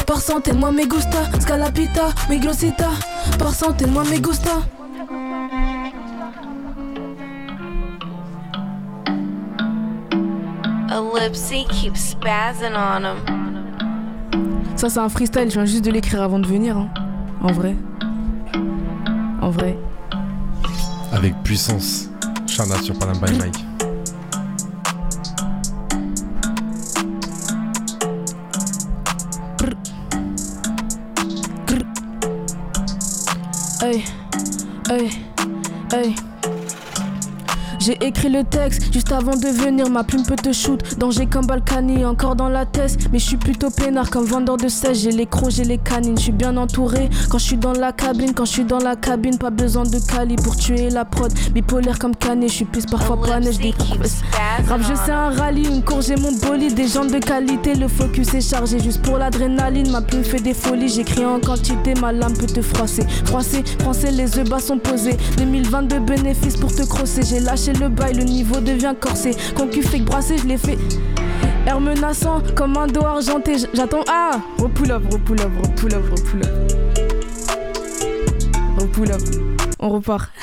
Par centaine, moi me gusta. Scalapita, mi grosita. Par centaine, moi me gusta. Ellipsy keeps spazzing on him. Ça, c'est un freestyle, je viens juste de l'écrire avant de venir. hein. En vrai. En vrai. Avec puissance. Shana sur Panam by Mike. Hey, hey, hey. J'ai écrit le texte juste avant de venir, ma plume peut te shoot. Danger comme Balkany, encore dans la tête. Mais je suis plutôt peinard comme vendeur de sèche. J'ai les crocs, j'ai les canines, je suis bien entouré. Quand je suis dans la cabine, quand je suis dans la cabine, pas besoin de Cali pour tuer la prod. Bipolaire comme Canet, je suis plus parfois pas neige des Rap, je sais un rallye, une course, j'ai mon bolide, des jambes de qualité, le focus est chargé juste pour l'adrénaline. Ma plume fait des folies, j'écris en quantité, ma lame peut te froisser. Froisser, français, les œufs bas sont posés. 2022 bénéfices pour te crosser, j'ai lâché le bail, le niveau devient corsé. Concu fait que brasser, je l'ai fait. Air menaçant comme un dos argenté, j'attends. Ah! Repull up, repull up, repull up, repull up. Repull up. On repart.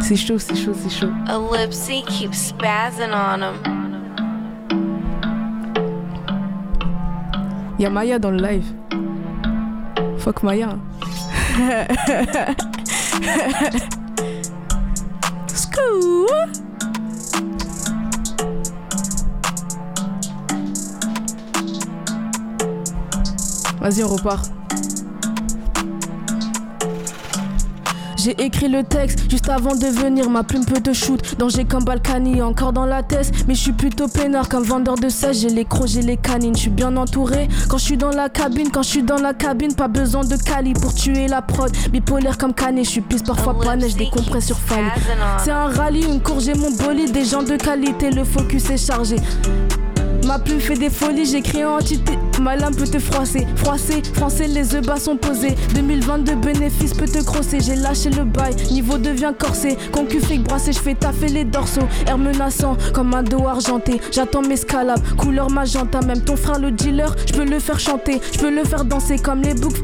C'est chaud, c'est chaud, c'est chaud. Ellipsy keeps spazzing on him. Y'a Maya dans le live. Fuck Maya. Scoop. Vas-y, on repart. J'ai écrit le texte juste avant de venir, ma plume peut te shoot. Danger comme Balkany, encore dans la tête. Mais je suis plutôt peinard comme vendeur de sèche. J'ai les crocs, j'ai les canines, je suis bien entouré. Quand je suis dans la cabine, quand je suis dans la cabine, pas besoin de Cali pour tuer la prod. Bipolaire comme Canet, je suis plus parfois pas neige, des compresse sur Fanny. C'est un rallye, une course, j'ai mon bolide, des gens de qualité, le focus est chargé. Ma plume fait des folies, j'écris en entité. Ma lame peut te froisser, froisser, français, les œufs bas sont posés. 2022 bénéfices peut te crosser, j'ai lâché le bail, niveau devient corsé. Concu fait que brasser, je fais taffer les dorsaux. Air menaçant comme un dos argenté. J'attends mes scalabs, couleur magenta, même ton frère le dealer, je peux le faire chanter, je peux le faire danser comme les boucles.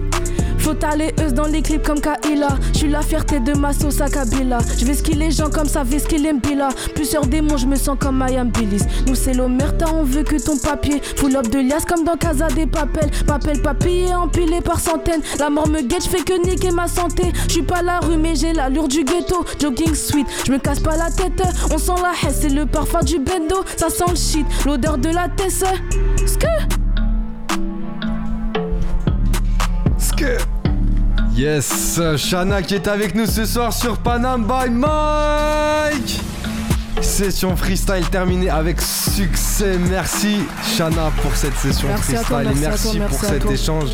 Faut aller euse dans les clips comme Kaila. Je suis la fierté de ma sauce à Kabila. Je vais les gens comme ça, vais skier Mbila. Plusieurs démons, je me sens comme Mayam Billis. Nous c'est l'omerta, on veut que ton papier. Full up de liasses comme dans Casa des Papels. Papel papillé empilé par centaines. La mort me guette, je fais que niquer ma santé. Je suis pas la rue, mais j'ai l'allure du ghetto. Jogging sweet, je me casse pas la tête. On sent la haine, c'est le parfum du bendo. Ça sent le shit, l'odeur de la tesse. Ske Yes, Shana qui est avec nous ce soir sur Panam by Mike. Session freestyle terminée avec succès. Merci Shana pour cette session Merci freestyle toi, et merci merci toi, pour merci cet toi. échange.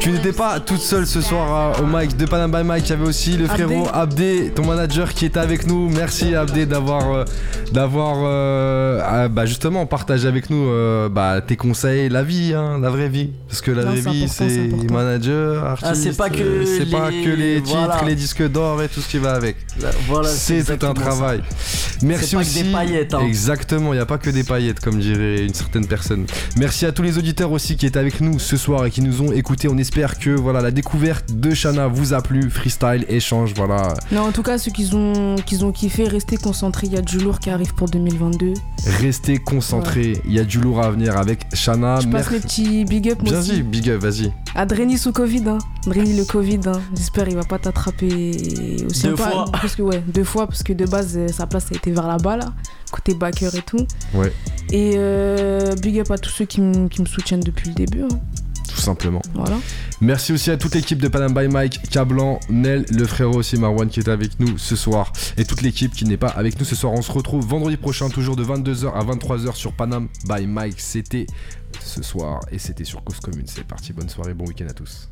Tu n'étais pas toute seule ce soir euh, au mic de Panam by Mike. Il y avait aussi le frérot Abdé, ton manager qui était avec nous. Merci Abdé d'avoir euh, d'avoir euh, ah, bah, justement partagé avec nous euh, bah, tes conseils, la vie, hein, la vraie vie. Parce que la Non, vraie vie, c'est manager, artiste. Ah, c'est pas que euh, c'est pas les- que les titres, voilà. les disques d'or et tout ce qui va avec. Voilà, C'est tout un ça. Merci pas que aussi. des paillettes, hein. Exactement, il n'y a pas que des paillettes, comme dirait une certaine personne. Merci à tous les auditeurs aussi qui étaient avec nous ce soir et qui nous ont écoutés. On espère que voilà la découverte de Shana vous a plu. Freestyle, échange, voilà. Non, en tout cas, ceux qui ont, qui ont kiffé, restez concentrés. Il y a du lourd qui arrive pour 2022. Restez concentrés. Il y a du lourd à venir avec Shana. Je passe Merci. mes petits big up moi Bien aussi. dit, big up, vas-y. À Dreni sous Covid, hein. Dreni le Covid, hein. J'espère il va pas t'attraper aussi Deux pas- fois. Parce que ouais, deux fois parce que de base euh, sa place a été là-bas là, côté backer et tout. Ouais. Et euh, big up à tous ceux qui me soutiennent depuis le début. hein. Tout simplement. Voilà. Merci aussi à toute l'équipe de Panam by Mike, Cablan, Nel, le frérot aussi Marwan qui est avec nous ce soir et toute l'équipe qui n'est pas avec nous ce soir. On se retrouve vendredi prochain toujours de 22h à 23h sur Panam by Mike. C'était ce soir et c'était sur Cause Commune. C'est parti, bonne soirée, bon week-end à tous.